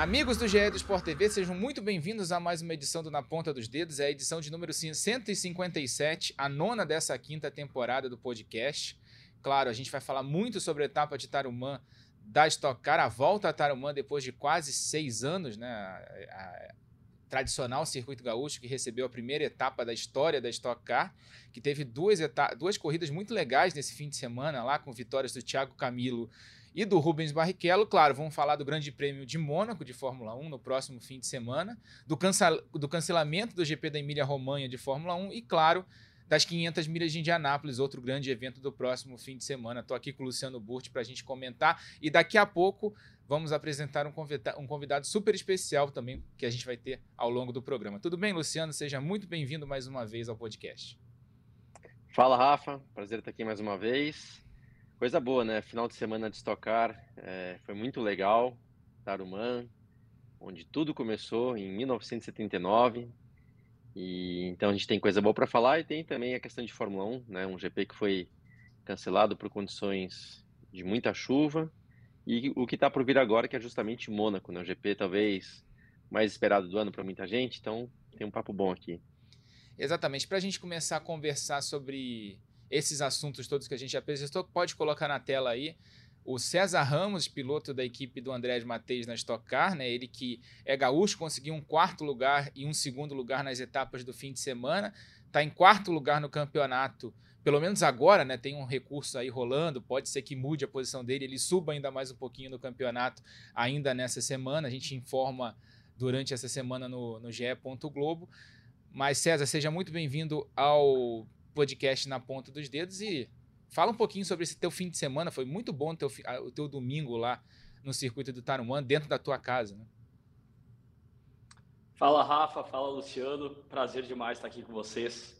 Amigos do GE do Sport TV, sejam muito bem-vindos a mais uma edição do Na Ponta dos Dedos, é a edição de número 157, a nona dessa quinta temporada do podcast. Claro, a gente vai falar muito sobre a etapa de Tarumã da Stock Car, a volta a Tarumã depois de quase seis anos, né? A, a, tradicional circuito gaúcho que recebeu a primeira etapa da história da Stock Car, que teve duas, duas corridas muito legais nesse fim de semana lá, com vitórias do Thiago Camilo e do Rubens Barrichello. Claro, vamos falar do Grande Prêmio de Mônaco de Fórmula 1 no próximo fim de semana, do, cancel do cancelamento do GP da Emília-Romanha de Fórmula 1 e, claro, das 500 milhas de Indianápolis, outro grande evento do próximo fim de semana. Estou aqui com o Luciano Burti para a gente comentar e daqui a pouco vamos apresentar um convidado, um convidado super especial também que a gente vai ter ao longo do programa. Tudo bem, Luciano? Seja muito bem-vindo mais uma vez ao podcast. Fala, Rafa. Prazer estar aqui mais uma vez. Coisa boa, né? Final de semana de estocar é, foi muito legal. Tarumã, onde tudo começou em 1979. E então a gente tem coisa boa para falar e tem também a questão de Fórmula 1, né? Um GP que foi cancelado por condições de muita chuva e o que está por vir agora que é justamente Mônaco, né? O GP talvez mais esperado do ano para muita gente. Então tem um papo bom aqui. Exatamente. Para a gente começar a conversar sobre esses assuntos todos que a gente apresentou, pode colocar na tela aí o César Ramos, piloto da equipe do André Mateus na Stock Car, né? Ele que é gaúcho, conseguiu um quarto lugar e um segundo lugar nas etapas do fim de semana, está em quarto lugar no campeonato. Pelo menos agora, né? Tem um recurso aí rolando, pode ser que mude a posição dele, ele suba ainda mais um pouquinho no campeonato ainda nessa semana. A gente informa durante essa semana no, no GE. Globo. Mas César, seja muito bem-vindo ao podcast na ponta dos dedos e fala um pouquinho sobre esse teu fim de semana. Foi muito bom teu, o teu domingo lá no circuito do Tarumã, dentro da tua casa, né? Fala, Rafa. Fala, Luciano. Prazer demais estar aqui com vocês.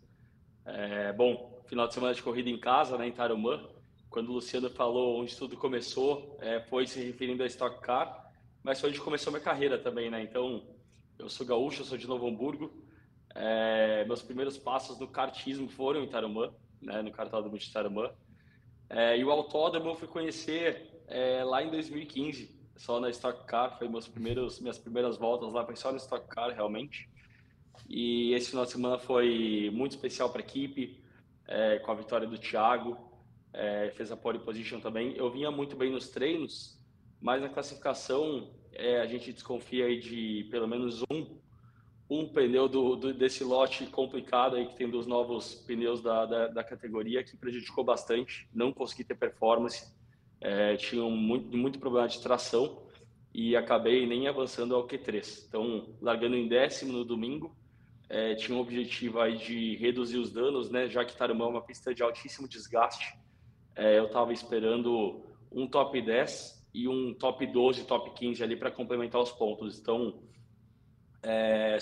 É, bom, final de semana de corrida em casa, né, em Tarumã. Quando o Luciano falou onde tudo começou, é, foi se referindo a Stock Car, mas foi onde começou minha carreira também, né? Então, eu sou gaúcho, eu sou de Novo Hamburgo, é, meus primeiros passos no kartismo foram em Tarumã, né, no cartódromo de Tarumã. É, e o autódromo eu fui conhecer é, lá em 2015, só na Stock Car, foi meus primeiros, minhas primeiras voltas lá, foi só na Stock Car realmente. E esse final de semana foi muito especial para a equipe, é, com a vitória do Thiago, é, fez a pole position também. Eu vinha muito bem nos treinos, mas na classificação é, a gente desconfia de pelo menos um um pneu do, do, desse lote complicado aí que tem dos novos pneus da, da, da categoria que prejudicou bastante, não consegui ter performance, é, tinha muito, muito problema de tração e acabei nem avançando ao Q3. Então, largando em décimo no domingo, é, tinha um objetivo aí de reduzir os danos, né? Já que Tarumã é uma pista de altíssimo desgaste, é, eu estava esperando um top 10 e um top 12, top 15 ali para complementar os pontos. Então, é,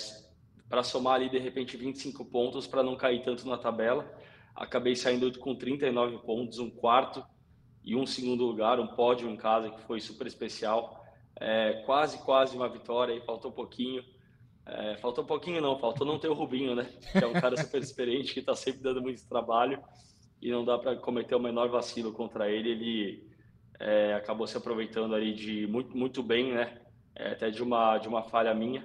para somar ali de repente 25 pontos para não cair tanto na tabela. Acabei saindo com 39 pontos, um quarto e um segundo lugar, um pódio em casa que foi super especial. É, quase, quase uma vitória e faltou pouquinho. É, faltou pouquinho não, faltou não ter o Rubinho, né? Que é um cara super experiente que está sempre dando muito trabalho e não dá para cometer o menor vacilo contra ele. Ele é, acabou se aproveitando ali de muito, muito bem, né? É, até de uma de uma falha minha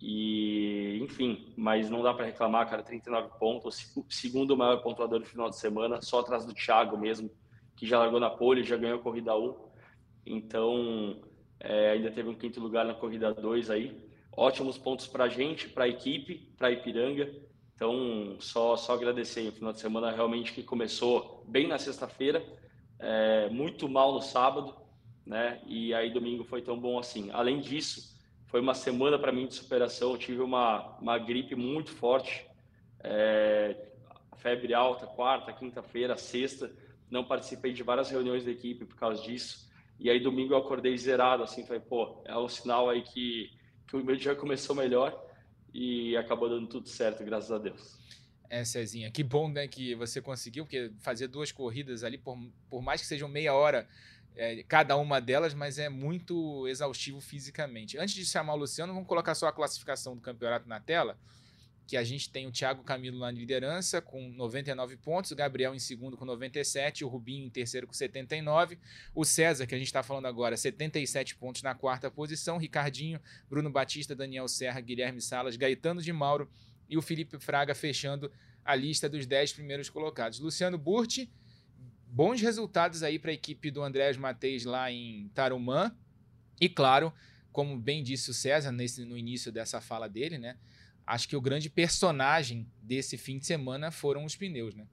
e, enfim, mas não dá para reclamar, cara, 39 pontos, segundo maior pontuador do final de semana, só atrás do Thiago mesmo, que já largou na pole, já ganhou a corrida 1. Então, é, ainda teve um quinto lugar na corrida 2 aí. Ótimos pontos para a gente, para a equipe, para Ipiranga. Então, só, só agradecer. O final de semana realmente que começou bem na sexta-feira, é, muito mal no sábado, né? E aí domingo foi tão bom assim. Além disso, foi uma semana para mim de superação. Eu tive uma, uma gripe muito forte, é, febre alta, quarta, quinta-feira, sexta. Não participei de várias reuniões da equipe por causa disso. E aí domingo eu acordei zerado, assim, falei, pô, é um sinal aí que, que o meu dia começou melhor e acabou dando tudo certo, graças a Deus. É, Cezinha, que bom né, que você conseguiu, porque fazer duas corridas ali, por, por mais que sejam meia hora é, cada uma delas, mas é muito exaustivo fisicamente. Antes de chamar o Luciano, vamos colocar só a classificação do campeonato na tela que a gente tem o Thiago Camilo na liderança com 99 pontos, o Gabriel em segundo com 97, o Rubinho em terceiro com 79, o César, que a gente está falando agora, 77 pontos na quarta posição, Ricardinho, Bruno Batista, Daniel Serra, Guilherme Salas, Gaetano de Mauro e o Felipe Fraga fechando a lista dos 10 primeiros colocados. Luciano Burti, bons resultados aí para a equipe do Andrés Mateis lá em Tarumã, e claro, como bem disse o César nesse, no início dessa fala dele, né? acho que o grande personagem desse fim de semana foram os pneus, né?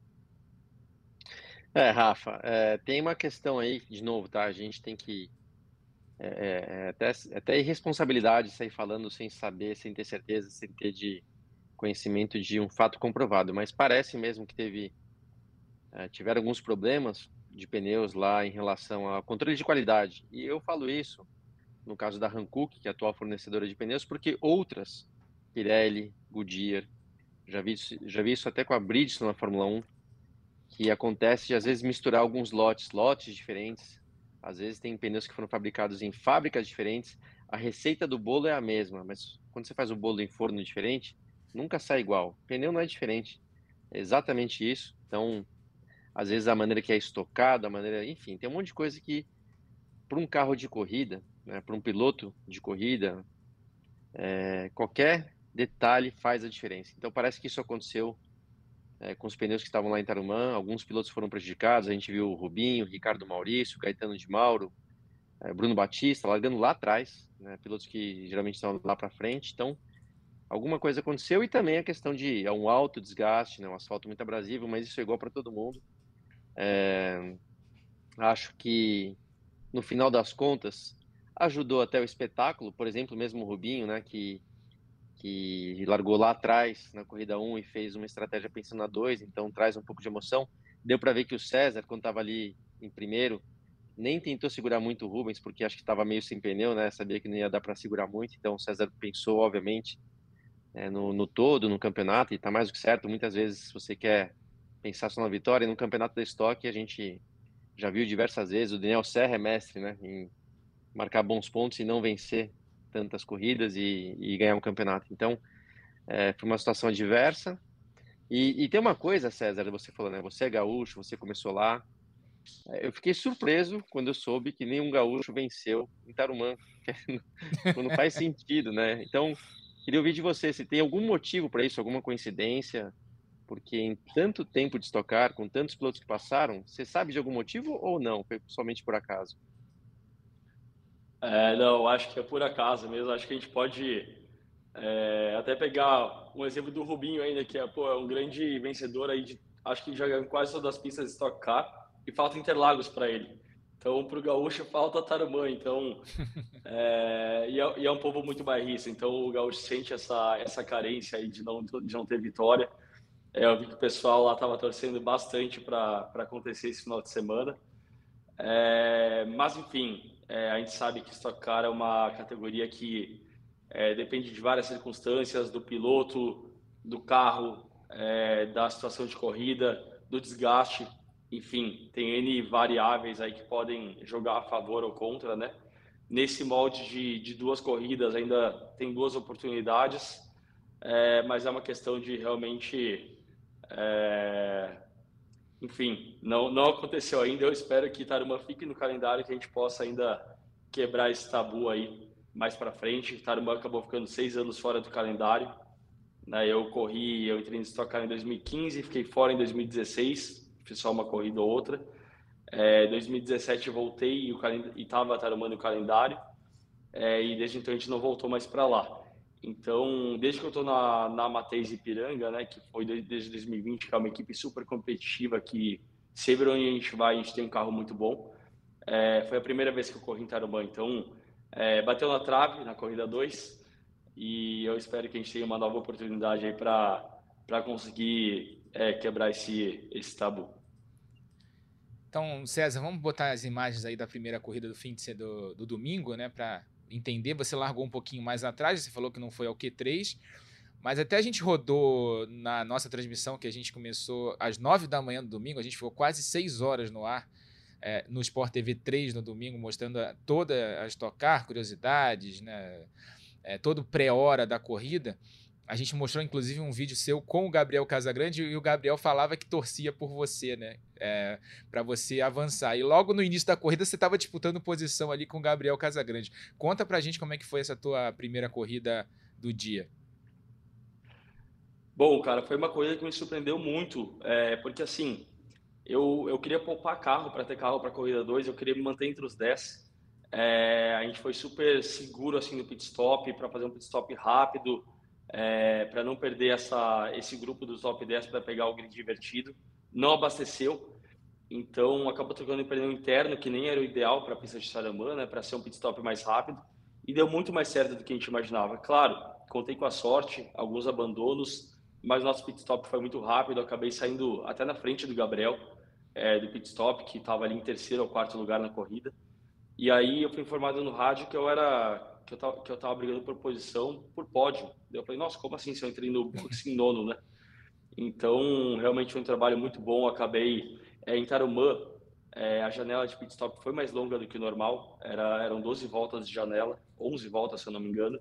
É, Rafa, é, tem uma questão aí, de novo, tá? A gente tem que. É, é, é até, até irresponsabilidade sair falando sem saber, sem ter certeza, sem ter de conhecimento de um fato comprovado, mas parece mesmo que teve. É, tiveram alguns problemas de pneus lá em relação ao controle de qualidade. E eu falo isso no caso da Hankook, que é a atual fornecedora de pneus, porque outras Pirelli, Goodyear. Já vi, já vi isso até com a Bridgestone na Fórmula 1, que acontece de às vezes misturar alguns lotes, lotes diferentes. Às vezes tem pneus que foram fabricados em fábricas diferentes. A receita do bolo é a mesma, mas quando você faz o bolo em forno diferente, nunca sai igual. O pneu não é diferente. É exatamente isso. Então, às vezes a maneira que é estocado, a maneira, enfim, tem um monte de coisa que para um carro de corrida, né, para um piloto de corrida, é, qualquer detalhe faz a diferença. Então parece que isso aconteceu é, com os pneus que estavam lá em Tarumã. Alguns pilotos foram prejudicados. A gente viu o Rubinho, Ricardo Maurício, Caetano de Mauro, é, Bruno Batista largando lá atrás, né, pilotos que geralmente estão lá para frente. Então alguma coisa aconteceu e também a questão de é um alto desgaste, né, um asfalto muito abrasivo, mas isso é igual para todo mundo. É, acho que no final das contas ajudou até o espetáculo, por exemplo, mesmo o Rubinho, né, que que largou lá atrás na corrida 1 e fez uma estratégia pensando na 2, então traz um pouco de emoção. Deu para ver que o César, quando estava ali em primeiro, nem tentou segurar muito o Rubens, porque acho que estava meio sem pneu, né? Sabia que não ia dar para segurar muito, então o César pensou, obviamente, é, no, no, todo, no campeonato, e está mais do que certo. Muitas vezes você quer pensar só na vitória, no campeonato da estoque a gente já viu diversas vezes, o Daniel Serra é mestre, né? Em marcar bons pontos e não vencer tantas corridas e, e ganhar um campeonato. Então, é, foi uma situação adversa. E, e, tem uma coisa, César, você falou, né? Você é gaúcho, você começou lá. É, eu fiquei surpreso quando eu soube que nenhum gaúcho venceu em Tarumã. não faz sentido, né? Então, queria ouvir de você se tem algum motivo para isso, alguma coincidência, porque em tanto tempo de estocar, com tantos pilotos que passaram, você sabe de algum motivo ou não? Foi somente por acaso? É, não, acho que é por acaso mesmo. Acho que a gente pode é, até pegar um exemplo do Rubinho ainda, que é, pô, é um grande vencedor aí de, acho que já ganhou quase todas as pistas de Stock Car e falta Interlagos para ele. Então, para o Gaúcho falta Tarumã. Então, é, e, é, e, é, um povo muito bairrista. Então, o Gaúcho sente essa, essa carência aí de não, de não ter vitória. É, eu vi que o pessoal lá estava torcendo bastante para acontecer esse final de semana. É, mas, enfim, é, a gente sabe que Stock Car é uma categoria que é, depende de várias circunstâncias, do piloto, do carro, é, da situação de corrida, do desgaste, enfim, tem N variáveis aí que podem jogar a favor ou contra, né? Nesse molde de, de duas corridas ainda tem duas oportunidades, é, mas é uma questão de realmente é, enfim, não, não aconteceu ainda. Eu espero que Taruma fique no calendário, que a gente possa ainda quebrar esse tabu aí mais para frente. Taruma acabou ficando seis anos fora do calendário. Né? Eu corri, eu entrei no Stock Car em 2015, fiquei fora em 2016, fiz só uma corrida ou outra. É, 2017 voltei e estava Taruma no calendário. É, e desde então a gente não voltou mais para lá. Então, desde que eu estou na, na Mateus Ipiranga, né, que foi desde 2020, que é uma equipe super competitiva, que sempre onde a gente vai, a gente tem um carro muito bom. É, foi a primeira vez que eu corri em Tarumã, então é, bateu na trave na corrida 2 e eu espero que a gente tenha uma nova oportunidade aí para conseguir é, quebrar esse, esse tabu. Então, César, vamos botar as imagens aí da primeira corrida do fim de do, do domingo, né, para entender. Você largou um pouquinho mais atrás, você falou que não foi ao Q3, Mas até a gente rodou na nossa transmissão, que a gente começou às 9 da manhã do domingo, a gente ficou quase 6 horas no ar é, no Sport TV 3 no domingo, mostrando toda a estocar, curiosidades, né? É, todo pré-hora da corrida. A gente mostrou, inclusive, um vídeo seu com o Gabriel Casagrande e o Gabriel falava que torcia por você, né? É, para você avançar. E logo no início da corrida você estava disputando posição ali com o Gabriel Casagrande. Conta pra gente como é que foi essa tua primeira corrida do dia. Bom, cara, foi uma corrida que me surpreendeu muito, é, porque assim, eu, eu queria poupar carro para ter carro para corrida 2, eu queria me manter entre os 10. É, a gente foi super seguro assim no pit stop para fazer um pit stop rápido, é, para não perder essa, esse grupo dos top 10 para pegar o grid divertido. Não abasteceu, então acabou trocando em pneu interno, que nem era o ideal para a pista de Saramã, né, para ser um pit stop mais rápido, e deu muito mais certo do que a gente imaginava. Claro, contei com a sorte, alguns abandonos, mas nosso pit stop foi muito rápido, acabei saindo até na frente do Gabriel, é, do pit stop, que estava ali em terceiro ou quarto lugar na corrida. E aí eu fui informado no rádio que eu era que eu tava, que eu tava brigando por posição por pódio. Eu falei, nossa, como assim se eu entrei no box em nono, né? Então, realmente foi um trabalho muito bom. Acabei é, em Tarumã, é, a janela de pit stop foi mais longa do que o normal. Era, eram 12 voltas de janela, 11 voltas, se eu não me engano.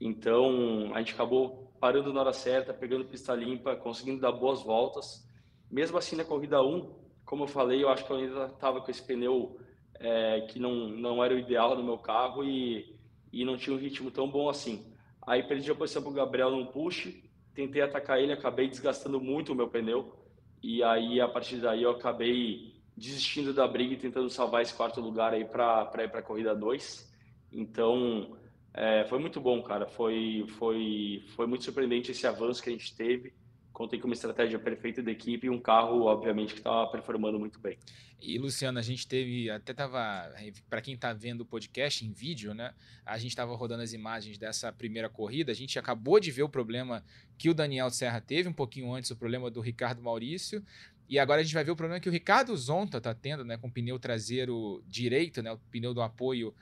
Então, a gente acabou parando na hora certa, pegando pista limpa, conseguindo dar boas voltas. Mesmo assim, na corrida 1, como eu falei, eu acho que eu ainda estava com esse pneu é, que não, não era o ideal no meu carro e e não tinha um ritmo tão bom assim. Aí perdi a posição para o Gabriel num push, tentei atacar ele, acabei desgastando muito o meu pneu e aí a partir daí eu acabei desistindo da briga e tentando salvar esse quarto lugar aí para ir para a corrida 2. Então é, foi muito bom, cara. Foi, foi, foi muito surpreendente esse avanço que a gente teve contei com uma estratégia perfeita da equipe e um carro, obviamente, que estava performando muito bem. E, Luciano, a gente teve, até estava, para quem está vendo o podcast em vídeo, né? A gente estava rodando as imagens dessa primeira corrida, a gente acabou de ver o problema que o Daniel Serra teve, um pouquinho antes, o problema do Ricardo Maurício, e agora a gente vai ver o problema que o Ricardo Zonta está tendo, né? Com o pneu traseiro direito, né? O pneu do apoio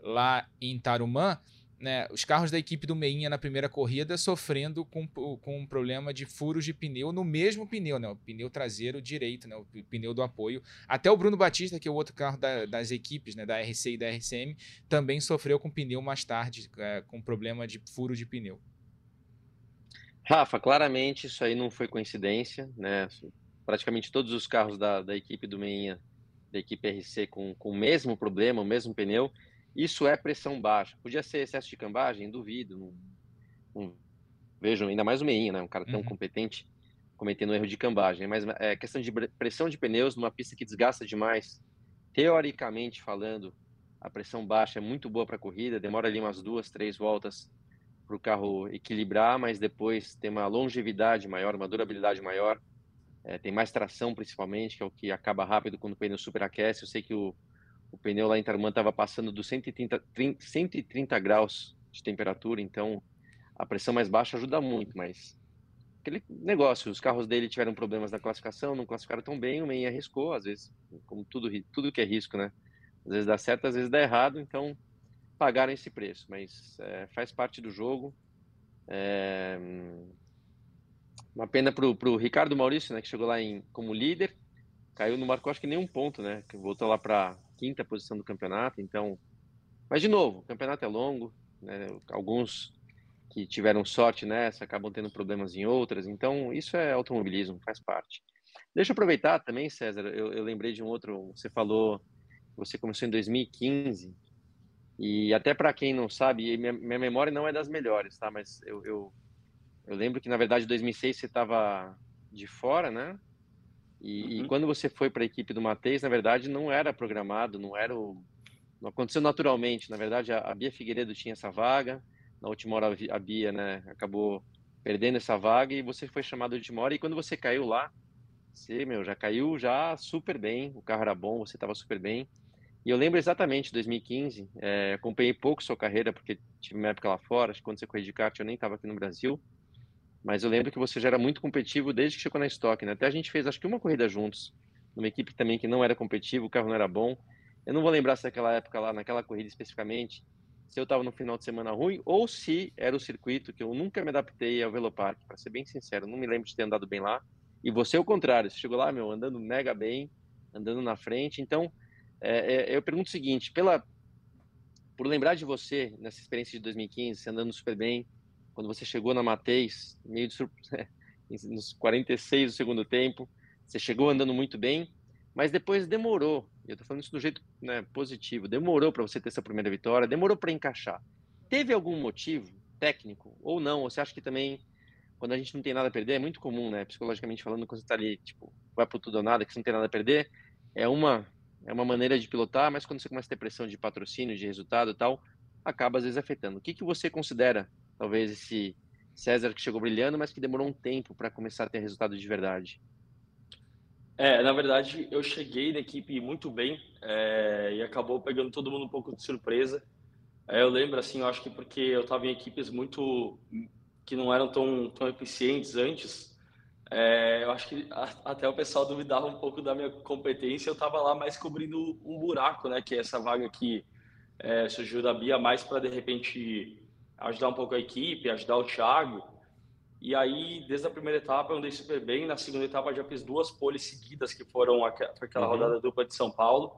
lá em Tarumã né, os carros da equipe do Meinha na primeira corrida sofrendo com, com um problema de furos de pneu no mesmo pneu, né, o pneu traseiro direito, né, o pneu do apoio. Até o Bruno Batista, que é o outro carro da, das equipes, né, da RC e da RCM, também sofreu com pneu mais tarde, é, com problema de furo de pneu. Rafa, claramente isso aí não foi coincidência, né? Praticamente todos os carros da, da equipe do Meinha, da equipe RC, com, com o mesmo problema, o mesmo pneu. Isso é pressão baixa. Podia ser excesso de cambagem? Duvido. Não, não vejo, ainda mais o Meinha, né? Um cara tão uhum. competente cometendo erro de cambagem. Mas é questão de pressão de pneus numa pista que desgasta demais. Teoricamente falando, a pressão baixa é muito boa para a corrida, demora ali umas duas, três voltas para o carro equilibrar, mas depois tem uma longevidade maior, uma durabilidade maior, é, tem mais tração principalmente, que é o que acaba rápido quando o pneu superaquece. Eu sei que o, o pneu lá em Tarumã estava passando dos 130, 30, 130 graus de temperatura, então a pressão mais baixa ajuda muito, mas aquele negócio, os carros dele tiveram problemas na classificação, não classificaram tão bem, o Meia arriscou, às vezes, como tudo, tudo que é risco, né? Às vezes dá certo, às vezes dá errado, então pagaram esse preço, mas é, faz parte do jogo. É, uma pena para o Ricardo Maurício, né, que chegou lá em, como líder, caiu, não marcou acho que nenhum ponto, né? Que voltou lá para quinta posição do campeonato, então. Mas de novo, o campeonato é longo, né? Alguns que tiveram sorte nessa acabam tendo problemas em outras, então isso é automobilismo, faz parte. Deixa eu aproveitar também, César, eu, eu lembrei de um outro, você falou, você começou em 2015, e até para quem não sabe, minha, minha, memória não é das melhores, tá? Mas eu, eu, eu lembro que na verdade em 2006 você estava de fora, né? E, uhum. e quando você foi para a equipe do Mateus, na verdade, não era programado, não era o... Não aconteceu naturalmente. Na verdade, a, a Bia Figueiredo tinha essa vaga. Na última hora, a Bia né, acabou perdendo essa vaga e você foi chamado de última hora. E quando você caiu lá, você, meu, já caiu já super bem. O carro era bom, você estava super bem. E eu lembro exatamente, 2015, é, acompanhei pouco sua carreira, porque tive uma época lá fora, acho que quando você corria de kart eu nem estava aqui no Brasil. Mas eu lembro que você já era muito competitivo desde que chegou na Stock, né? Até a gente fez, acho que uma corrida juntos, numa equipe também que não era competitivo, o carro não era bom. Eu não vou lembrar se naquela época lá, naquela corrida especificamente, se eu estava no final de semana ruim ou se era o circuito que eu nunca me adaptei ao Velopark, para ser bem sincero, não me lembro de ter andado bem lá. E você é o contrário, você chegou lá, meu, andando mega bem, andando na frente. Então, é, é, eu pergunto o seguinte, pela por lembrar de você nessa experiência de 2015, você andando super bem, quando você chegou na Mateis, meio de nos 46 do segundo tempo, você chegou andando muito bem, mas depois demorou eu tô falando isso do jeito né, positivo. Demorou para você ter essa primeira vitória, demorou para encaixar. Teve algum motivo técnico ou não? Ou você acha que também, quando a gente não tem nada a perder, é muito comum, né? Psicologicamente falando, quando você tá ali, tipo, vai pro tudo ou nada, que você não tem nada a perder, é uma, é uma maneira de pilotar, mas quando você começa a ter pressão de patrocínio, de resultado e tal, acaba às vezes afetando. O que, que você considera, talvez, esse César que chegou brilhando, mas que demorou um tempo para começar a ter resultado de verdade? É, na verdade, eu cheguei na equipe muito bem é, e acabou pegando todo mundo um pouco de surpresa. É, eu lembro, assim, eu acho que porque eu estava em equipes muito que não eram tão, tão eficientes antes, é, eu acho que a, até o pessoal duvidava um pouco da minha competência. Eu estava lá mais cobrindo um buraco, né, que é essa vaga que é, surgiu da Bia, mais para de repente ajudar um pouco a equipe, ajudar o Thiago. E aí, desde a primeira etapa, eu andei super bem. Na segunda etapa, já fiz duas poles seguidas, que foram aquela uhum. rodada dupla de São Paulo.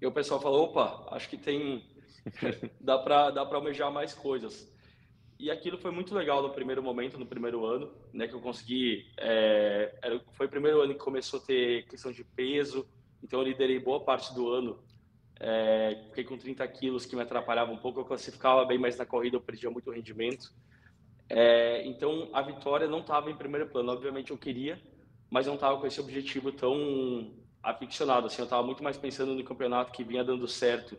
E o pessoal falou: opa, acho que tem. dá para dá almejar mais coisas. E aquilo foi muito legal no primeiro momento, no primeiro ano, né? Que eu consegui. É, era, foi o primeiro ano que começou a ter questão de peso. Então, eu liderei boa parte do ano. É, fiquei com 30 quilos, que me atrapalhava um pouco. Eu classificava bem, mas na corrida eu perdia muito rendimento. É, então a vitória não estava em primeiro plano. Obviamente eu queria, mas não estava com esse objetivo tão aficionado. Assim, eu estava muito mais pensando no campeonato que vinha dando certo,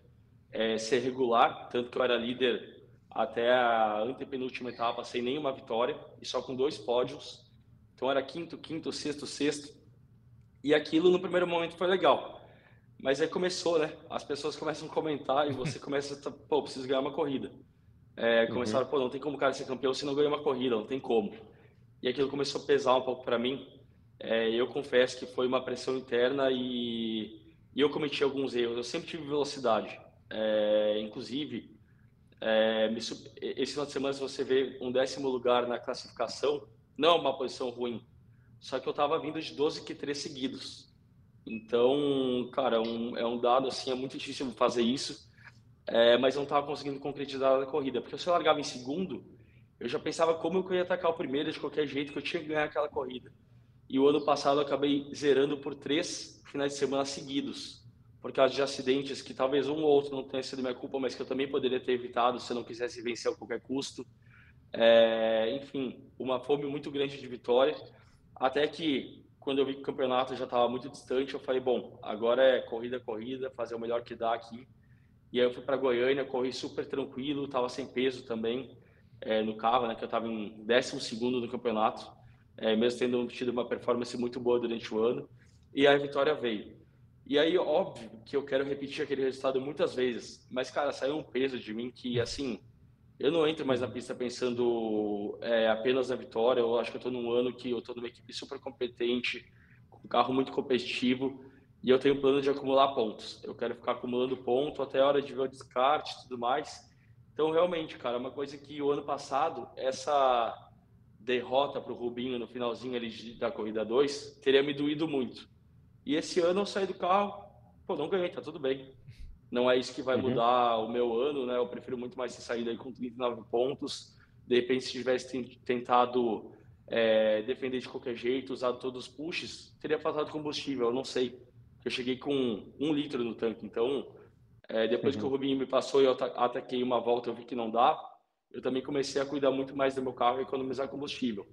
é, ser regular, tanto que eu era líder até a antepenúltima etapa sem nenhuma vitória e só com dois pódios. Então era quinto, quinto, sexto, sexto. E aquilo no primeiro momento foi legal. Mas aí começou, né? As pessoas começam a comentar e você começa a, pô, preciso ganhar uma corrida. É, começaram, uhum. pô, não tem como o cara ser campeão se não ganhar uma corrida, não tem como. E aquilo começou a pesar um pouco para mim. É, eu confesso que foi uma pressão interna e, e, eu cometi alguns erros. Eu sempre tive velocidade. É, inclusive, é, me, esse final de semana, se você vê um décimo lugar na classificação, não é uma posição ruim. Só que eu estava vindo de 12 que 3 seguidos. Então, cara, um, é um dado assim, é muito difícil fazer isso é, mas não estava conseguindo concretizar a corrida. Porque se eu largava em segundo, eu já pensava como eu ia atacar o primeiro de qualquer jeito, que eu tinha que ganhar aquela corrida. E o ano passado eu acabei zerando por três finais de semana seguidos, por causa de acidentes que talvez um ou outro não tenha sido minha culpa, mas que eu também poderia ter evitado se eu não quisesse vencer a qualquer custo. É, enfim, uma fome muito grande de vitória. Até que, quando eu vi que o campeonato já estava muito distante, eu falei: bom, agora é corrida, corrida, fazer o melhor que dá aqui e aí eu fui para Goiânia, corri super tranquilo, estava sem peso também é, no carro, né? Que eu estava em 12 segundo no campeonato, é, mesmo tendo tido uma performance muito boa durante o ano. E aí a vitória veio. E aí, óbvio que eu quero repetir aquele resultado muitas vezes, mas, cara, saiu um peso de mim que, assim, eu não entro mais na pista pensando é, apenas na vitória. Eu acho que eu estou num ano que eu estou numa equipe super competente, com um carro muito competitivo e eu tenho um plano de acumular pontos. Eu quero ficar acumulando ponto até a hora de ver o descarte e tudo mais. Então, realmente, cara, é uma coisa que o ano passado, essa derrota para o Rubinho no finalzinho ali da corrida 2, teria me doído muito. E esse ano eu saí do carro, pô, não ganhei, tá tudo bem. Não é isso que vai uhum. mudar o meu ano, né? Eu prefiro muito mais ter saído aí com 39 pontos. De repente, se tivesse tentado é, defender de qualquer jeito, usado todos os pushes, teria faltado combustível, eu não sei eu cheguei com um litro no tanque. Então, é, depois uhum. que o Rubinho me passou e eu ataquei uma volta, eu vi que não dá, eu também comecei a cuidar muito mais do meu carro e economizar combustível.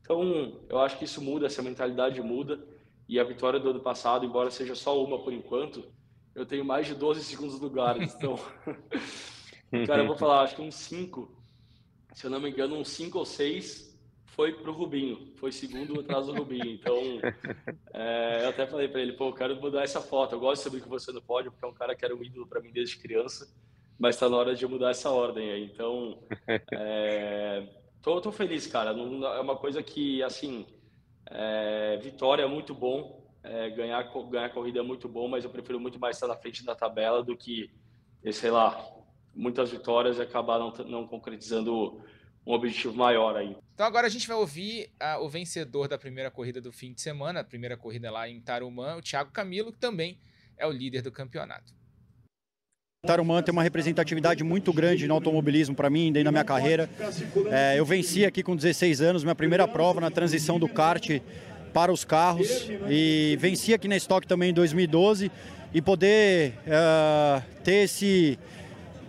Então, eu acho que isso muda, essa mentalidade muda. E a vitória do ano passado, embora seja só uma por enquanto, eu tenho mais de 12 segundos lugares. Então, cara, eu vou falar, acho que uns 5, se eu não me engano, uns 5 ou 6 foi pro Rubinho, foi segundo atrás do Rubinho. Então, é, eu até falei para ele, pô, eu quero mudar essa foto. Eu gosto de saber que você não pode, porque é um cara que era um ídolo para mim desde criança, mas está na hora de mudar essa ordem aí. Então, é, tô, tô feliz, cara. Não, é uma coisa que, assim, é, vitória é muito bom, é, ganhar, ganhar corrida é muito bom, mas eu prefiro muito mais estar na frente da tabela do que, sei lá, muitas vitórias e acabar não, não concretizando um objetivo maior aí. Então agora a gente vai ouvir o vencedor da primeira corrida do fim de semana, a primeira corrida lá em Tarumã, o Thiago Camilo, que também é o líder do campeonato. Tarumã tem uma representatividade muito grande no automobilismo para mim, dentro da minha carreira. É, eu venci aqui com 16 anos, minha primeira prova na transição do kart para os carros e venci aqui na Stock também em 2012 e poder uh, ter esse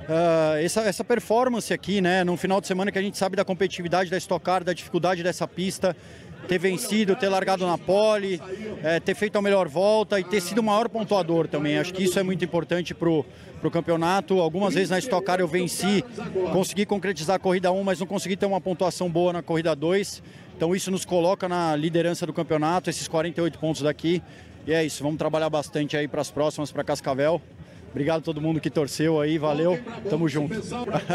uh, essa, essa performance aqui, né, num final de semana que a gente sabe da competitividade da Stock Car, da dificuldade dessa pista, ter vencido, ter largado na pole, é, ter feito a melhor volta e ter sido o maior pontuador também. Acho que isso é muito importante para o campeonato. Algumas vezes na Stock Car eu venci, consegui concretizar a corrida 1, mas não consegui ter uma pontuação boa na corrida 2. Então isso nos coloca na liderança do campeonato, esses 48 pontos daqui. E é isso, vamos trabalhar bastante aí para as próximas, para Cascavel. Obrigado a todo mundo que torceu aí, valeu, tamo junto.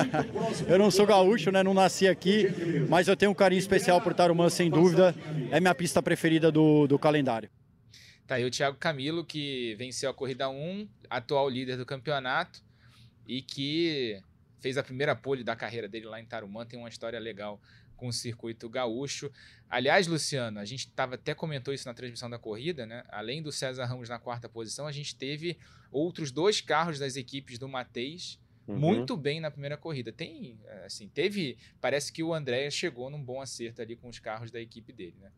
eu não sou gaúcho, né? Não nasci aqui, mas eu tenho um carinho especial por Tarumã, sem dúvida. É minha pista preferida do, do calendário. Tá aí o Thiago Camilo, que venceu a corrida 1, atual líder do campeonato e que fez a primeira pole da carreira dele lá em Tarumã. Tem uma história legal com o circuito gaúcho. Aliás, Luciano, a gente tava, até comentou isso na transmissão da corrida, né? Além do César Ramos na quarta posição, a gente teve outros dois carros das equipes do Mateis uhum. muito bem na primeira corrida. Tem, assim, teve. Parece que o André chegou num bom acerto ali com os carros da equipe dele, né?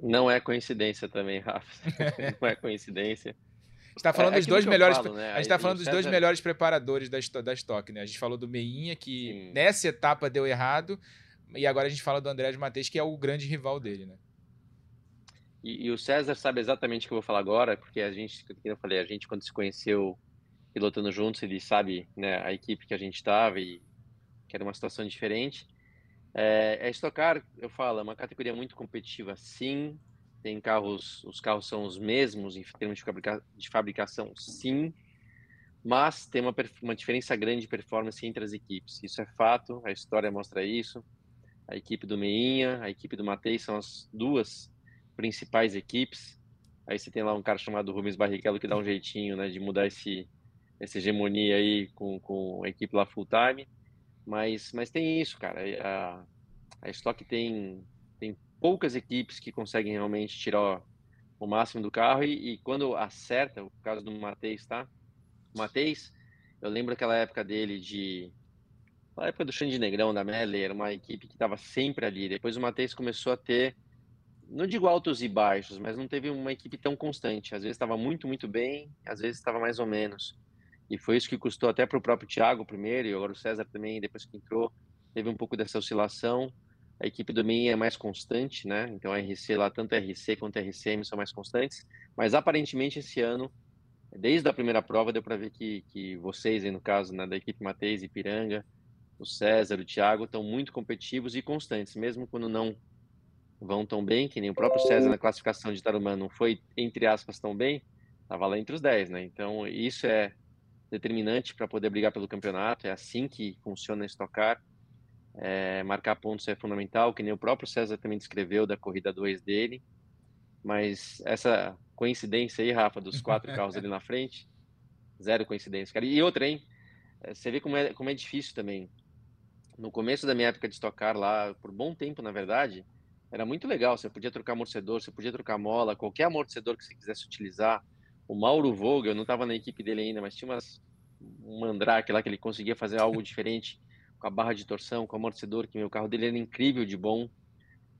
Não é coincidência também, Rafa. Não é coincidência. A gente está falando é, dos dois melhores. Falo, né? A gente está falando dos César... dois melhores preparadores da, da Stock, né? A gente falou do Meinha, que Sim. nessa etapa deu errado, e agora a gente fala do André de Matheus, que é o grande rival dele, né? E, e, o César sabe exatamente o que eu vou falar agora, porque a gente, como eu falei, a gente quando se conheceu pilotando juntos, ele sabe né, a equipe que a gente estava e que era uma situação diferente. É, é estocar, eu falo, é uma categoria muito competitiva, sim. Tem carros, os carros são os mesmos em termos de, fabrica, de fabricação, sim. Mas tem uma, uma diferença grande de performance entre as equipes. Isso é fato, a história mostra isso a equipe do Meinha, a equipe do Matei são as duas principais equipes. Aí você tem lá um cara chamado Rubens Barrichello que dá um jeitinho, né, de mudar esse essa hegemonia aí com, com a equipe lá full time. Mas mas tem isso, cara. A, a Stock tem tem poucas equipes que conseguem realmente tirar o máximo do carro e, e quando acerta, o caso do Mateis, tá? O Mateis, eu lembro aquela época dele de na época do Xande Negrão, da Meller, era uma equipe que estava sempre ali. Depois o Matheus começou a ter, não digo altos e baixos, mas não teve uma equipe tão constante. Às vezes estava muito, muito bem, às vezes estava mais ou menos. E foi isso que custou até para o próprio Thiago primeiro, e agora o César também, depois que entrou, teve um pouco dessa oscilação. A equipe do MEI é mais constante, né? Então a RC lá, tanto a RC quanto a RCM são mais constantes. Mas aparentemente esse ano, desde a primeira prova, deu para ver que, que vocês, aí no caso, né, da equipe Mateis e Piranga, o César, o Thiago estão muito competitivos e constantes, mesmo quando não vão tão bem, que nem o próprio César na classificação de Tarumã não foi, entre aspas, tão bem, estava lá entre os 10, né? Então, isso é determinante para poder brigar pelo campeonato, é assim que funciona estocar. É, marcar pontos é fundamental, que nem o próprio César também descreveu da corrida 2 dele. Mas essa coincidência aí, Rafa, dos quatro carros ali na frente, zero coincidência, cara. E outra, hein? É, você vê como é, como é difícil também no começo da minha época de estocar lá, por bom tempo, na verdade, era muito legal. Você podia trocar amortecedor, você podia trocar mola, qualquer amortecedor que você quisesse utilizar. O Mauro Vogel, eu não estava na equipe dele ainda, mas tinha umas, um mandrake lá que ele conseguia fazer algo diferente com a barra de torção, com o amortecedor, que meu carro dele era incrível de bom.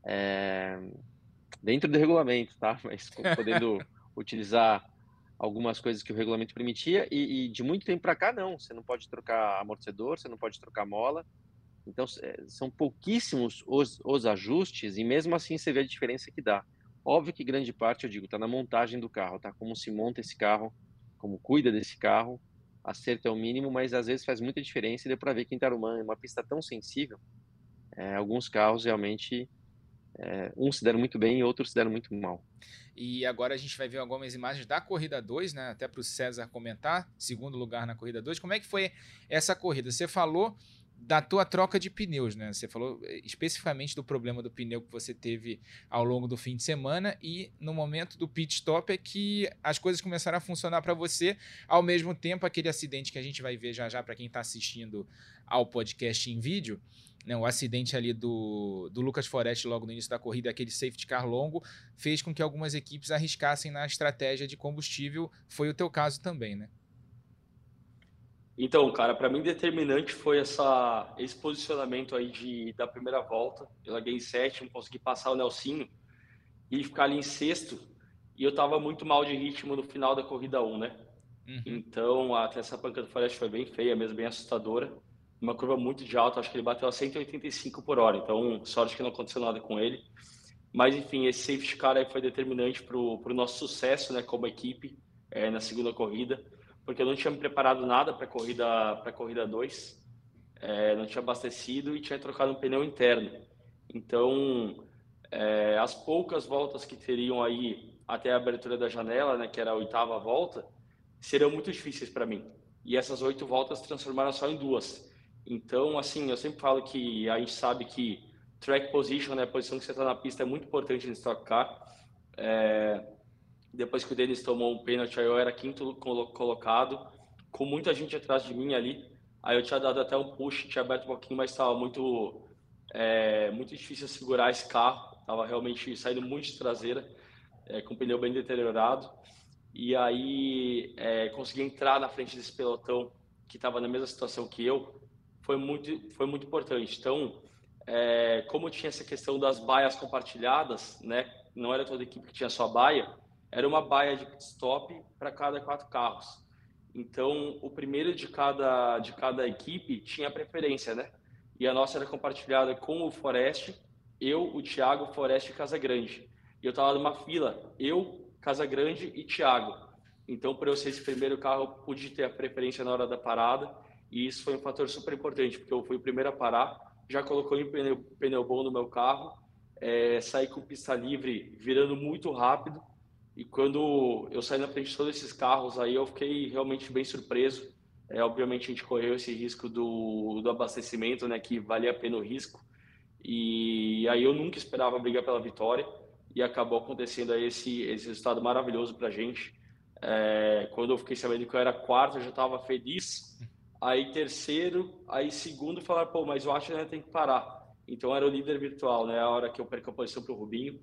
É... Dentro do regulamento, tá? Mas podendo utilizar algumas coisas que o regulamento permitia e, e de muito tempo para cá não, você não pode trocar amortecedor, você não pode trocar mola, então, é, são pouquíssimos os, os ajustes e mesmo assim você vê a diferença que dá. Óbvio que grande parte, eu digo, está na montagem do carro, tá? Como se monta esse carro, como cuida desse carro, acerto é o mínimo, mas às vezes faz muita diferença e deu para ver que em Tarumã é uma pista tão sensível, é, alguns carros realmente, é, uns se deram muito bem e outros se deram muito mal. E agora a gente vai ver algumas imagens da corrida 2, né? Até para o César comentar, segundo lugar na corrida 2. Como é que foi essa corrida? Você falou da tua troca de pneus, né? Você falou eh, especificamente do problema do pneu que você teve ao longo do fim de semana e no momento do pit stop é que as coisas começaram a funcionar para você, ao mesmo tempo aquele acidente que a gente vai ver já já para quem está assistindo ao podcast em vídeo, né, o acidente ali do, do Lucas Forest logo no início da corrida, aquele safety car longo, fez com que algumas equipes arriscassem na estratégia de combustível. Foi o teu caso também, né? Então, cara, para mim determinante foi essa, esse posicionamento aí de, da primeira volta. Eu larguei em sétimo, consegui passar o Nelsinho e ficar ali em sexto. E eu tava muito mal de ritmo no final da corrida 1, né? Uhum. Então, até essa panca do Forest foi bem feia mesmo, bem assustadora. Uma curva muito de alta, acho que ele bateu a 185 por hora. Então, sorte que não aconteceu nada com ele. Mas, enfim, esse safety car aí foi determinante para o nosso sucesso, né, como equipe, é, na segunda corrida porque eu não tinha me preparado nada para corrida para corrida 2, é, não tinha abastecido e tinha trocado um pneu interno. Então, é, as poucas voltas que teriam aí até a abertura da janela, né, que era a oitava volta, seriam muito difíceis para mim. E essas oito voltas transformaram só em duas. Então, assim, eu sempre falo que a gente sabe que track position, né, a posição que você está na pista é muito importante no Stock Car. É, depois que o Denis tomou um pênalti, eu era quinto colocado, com muita gente atrás de mim ali. Aí eu tinha dado até um push, tinha aberto um pouquinho, mas estava muito, é, muito difícil segurar esse carro. Estava realmente saindo muito de traseira, é, com o pneu bem deteriorado. E aí é, consegui entrar na frente desse pelotão que estava na mesma situação que eu. Foi muito, foi muito importante. Então, é, como tinha essa questão das baias compartilhadas, né? Não era toda equipe que tinha sua baia era uma baia de pit stop para cada quatro carros. Então, o primeiro de cada, de cada equipe tinha preferência, né? E a nossa era compartilhada com o Forest, eu, o Thiago, Forest e Casa Grande. E eu estava numa fila, eu, Casa Grande e Thiago. Então, para eu ser esse primeiro carro, eu pude ter a preferência na hora da parada. E isso foi um fator super importante, porque eu fui o primeiro a parar, já colocou um pneu, pneu bom no meu carro, é, saí com pista livre, virando muito rápido e quando eu saí na frente de todos esses carros aí, eu fiquei realmente bem surpreso. É, obviamente a gente correu esse risco do, do abastecimento, né, que valia a pena o risco. E aí eu nunca esperava brigar pela vitória e acabou acontecendo aí esse, esse resultado maravilhoso para a gente. É, quando eu fiquei sabendo que eu era quarto, eu já estava feliz. Aí terceiro, aí segundo, falaram, pô, mas acho que tem que parar. Então era o líder virtual, né? A hora que eu perco a posição para o Rubinho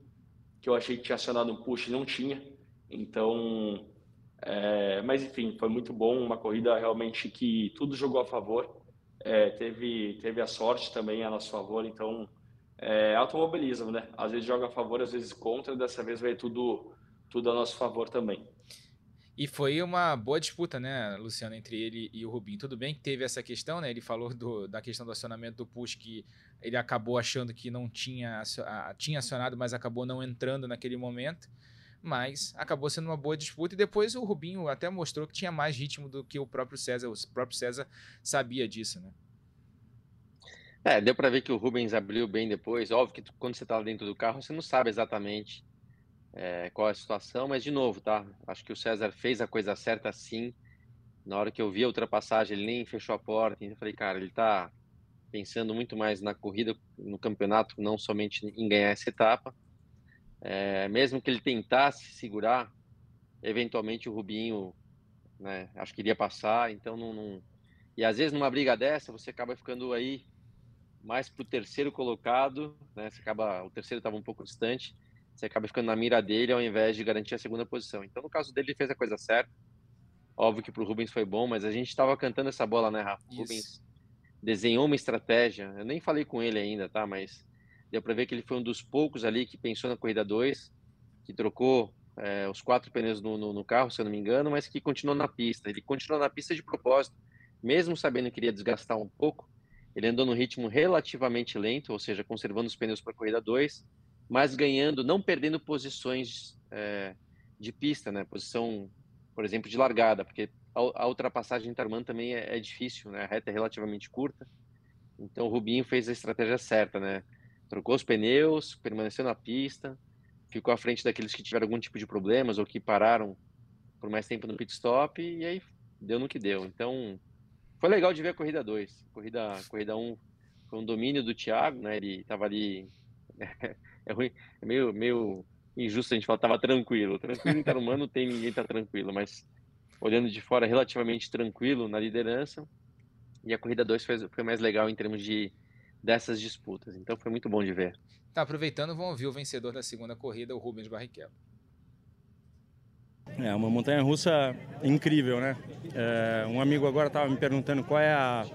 que eu achei que tinha acionado um push não tinha. Então, é, mas enfim, foi muito bom, uma corrida realmente que tudo jogou a favor. É, teve, teve a sorte também a nosso favor, então é automobilismo, né? Às vezes joga a favor, às vezes contra, dessa vez veio tudo, tudo a nosso favor também. E foi uma boa disputa, né, Luciano, entre ele e o Rubinho. Tudo bem que teve essa questão, né? Ele falou do, da questão do acionamento do push, que ele acabou achando que não tinha, tinha acionado, mas acabou não entrando naquele momento. Mas acabou sendo uma boa disputa. E depois o Rubinho até mostrou que tinha mais ritmo do que o próprio César. O próprio César sabia disso, né? É, deu para ver que o Rubens abriu bem depois. Óbvio que quando você está dentro do carro, você não sabe exatamente é, qual é a situação, mas de novo, tá? Acho que o César fez a coisa certa sim. Na hora que eu vi a ultrapassagem, ele nem fechou a porta. Então eu falei, cara, ele tá pensando muito mais na corrida, no campeonato, não somente em ganhar essa etapa. É, mesmo que ele tentasse segurar, eventualmente o Rubinho, né, acho que iria passar. Então não, não... E às vezes numa briga dessa, você acaba ficando aí mais pro terceiro colocado, né? Você acaba, o terceiro estava um pouco distante você acaba ficando na mira dele ao invés de garantir a segunda posição. Então, no caso dele, ele fez a coisa certa. Óbvio que para o Rubens foi bom, mas a gente estava cantando essa bola, né, Rafa? O Rubens desenhou uma estratégia. Eu nem falei com ele ainda, tá? Mas deu para ver que ele foi um dos poucos ali que pensou na corrida 2, que trocou é, os quatro pneus no, no, no, carro, se eu não me engano, mas que continuou na pista. Ele continuou na pista de propósito, mesmo sabendo que iria desgastar um pouco. Ele andou no ritmo relativamente lento, ou seja, conservando os pneus para a corrida 2 mas ganhando, não perdendo posições é, de pista, né? Posição, por exemplo, de largada, porque a, a ultrapassagem em Tarman também é, é, difícil, né? A reta é relativamente curta. Então o Rubinho fez a estratégia certa, né? Trocou os pneus, permaneceu na pista, ficou à frente daqueles que tiveram algum tipo de problemas ou que pararam por mais tempo no pit stop e aí deu no que deu. Então foi legal de ver a corrida 2. Corrida, corrida 1 um, foi um domínio do Thiago, né? Ele estava ali. É, ruim, é meio, meio injusto a gente falar estava tranquilo. Tranquilo em Tarumã não tem ninguém tá tranquilo, mas olhando de fora, relativamente tranquilo na liderança. E a corrida 2 foi, foi mais legal em termos de dessas disputas. Então foi muito bom de ver. Tá, aproveitando, vamos ouvir o vencedor da segunda corrida, o Rubens Barrichello. É uma montanha russa incrível, né? É, um amigo agora estava me perguntando qual é a,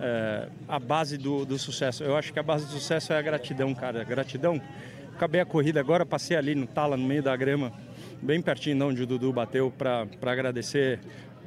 é, a base do, do, sucesso. Eu acho que a base do sucesso é a gratidão, cara. Gratidão. Acabei a corrida agora, passei ali no tala, no meio da grama, bem pertinho de onde o Dudu bateu, para agradecer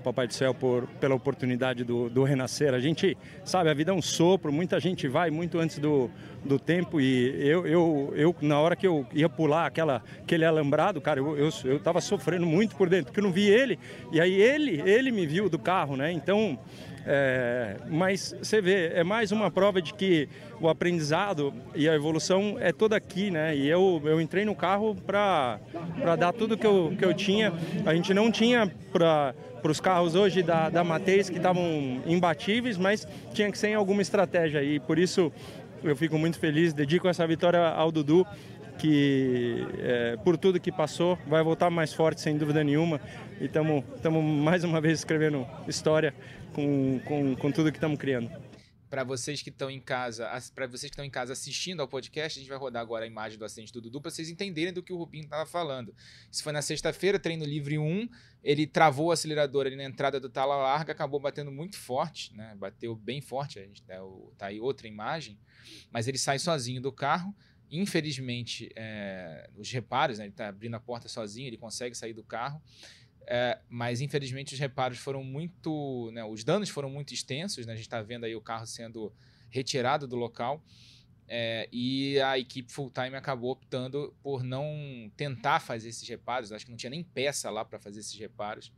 Papai do Céu por, pela oportunidade do, do renascer. A gente sabe, a vida é um sopro, muita gente vai muito antes do, do tempo e eu, eu, eu na hora que eu ia pular aquela, aquele alambrado, cara, eu, eu, eu tava sofrendo muito por dentro, porque eu não vi ele e aí ele, ele me viu do carro, né? Então, é, mas você vê, é mais uma prova de que o aprendizado e a evolução é toda aqui, né? E eu, eu entrei no carro para dar tudo que eu, que eu tinha. A gente não tinha para os carros hoje da, da Mateis que estavam imbatíveis, mas tinha que ser em alguma estratégia e por isso eu fico muito feliz, dedico essa vitória ao Dudu, que é, por tudo que passou vai voltar mais forte sem dúvida nenhuma e estamos mais uma vez escrevendo história com, com, com tudo que estamos criando para vocês que estão em casa, para vocês que estão em casa assistindo ao podcast, a gente vai rodar agora a imagem do acidente do Dudu para vocês entenderem do que o Rubinho estava falando. Isso foi na sexta-feira, treino livre 1, ele travou o acelerador ali na entrada do tala larga, acabou batendo muito forte, né? Bateu bem forte, a gente tá, tá aí outra imagem, mas ele sai sozinho do carro. Infelizmente, é, os reparos, né? ele está abrindo a porta sozinho, ele consegue sair do carro. É, mas infelizmente os reparos foram muito. Né, os danos foram muito extensos. Né, a gente está vendo aí o carro sendo retirado do local. É, e a equipe full time acabou optando por não tentar fazer esses reparos. Acho que não tinha nem peça lá para fazer esses reparos.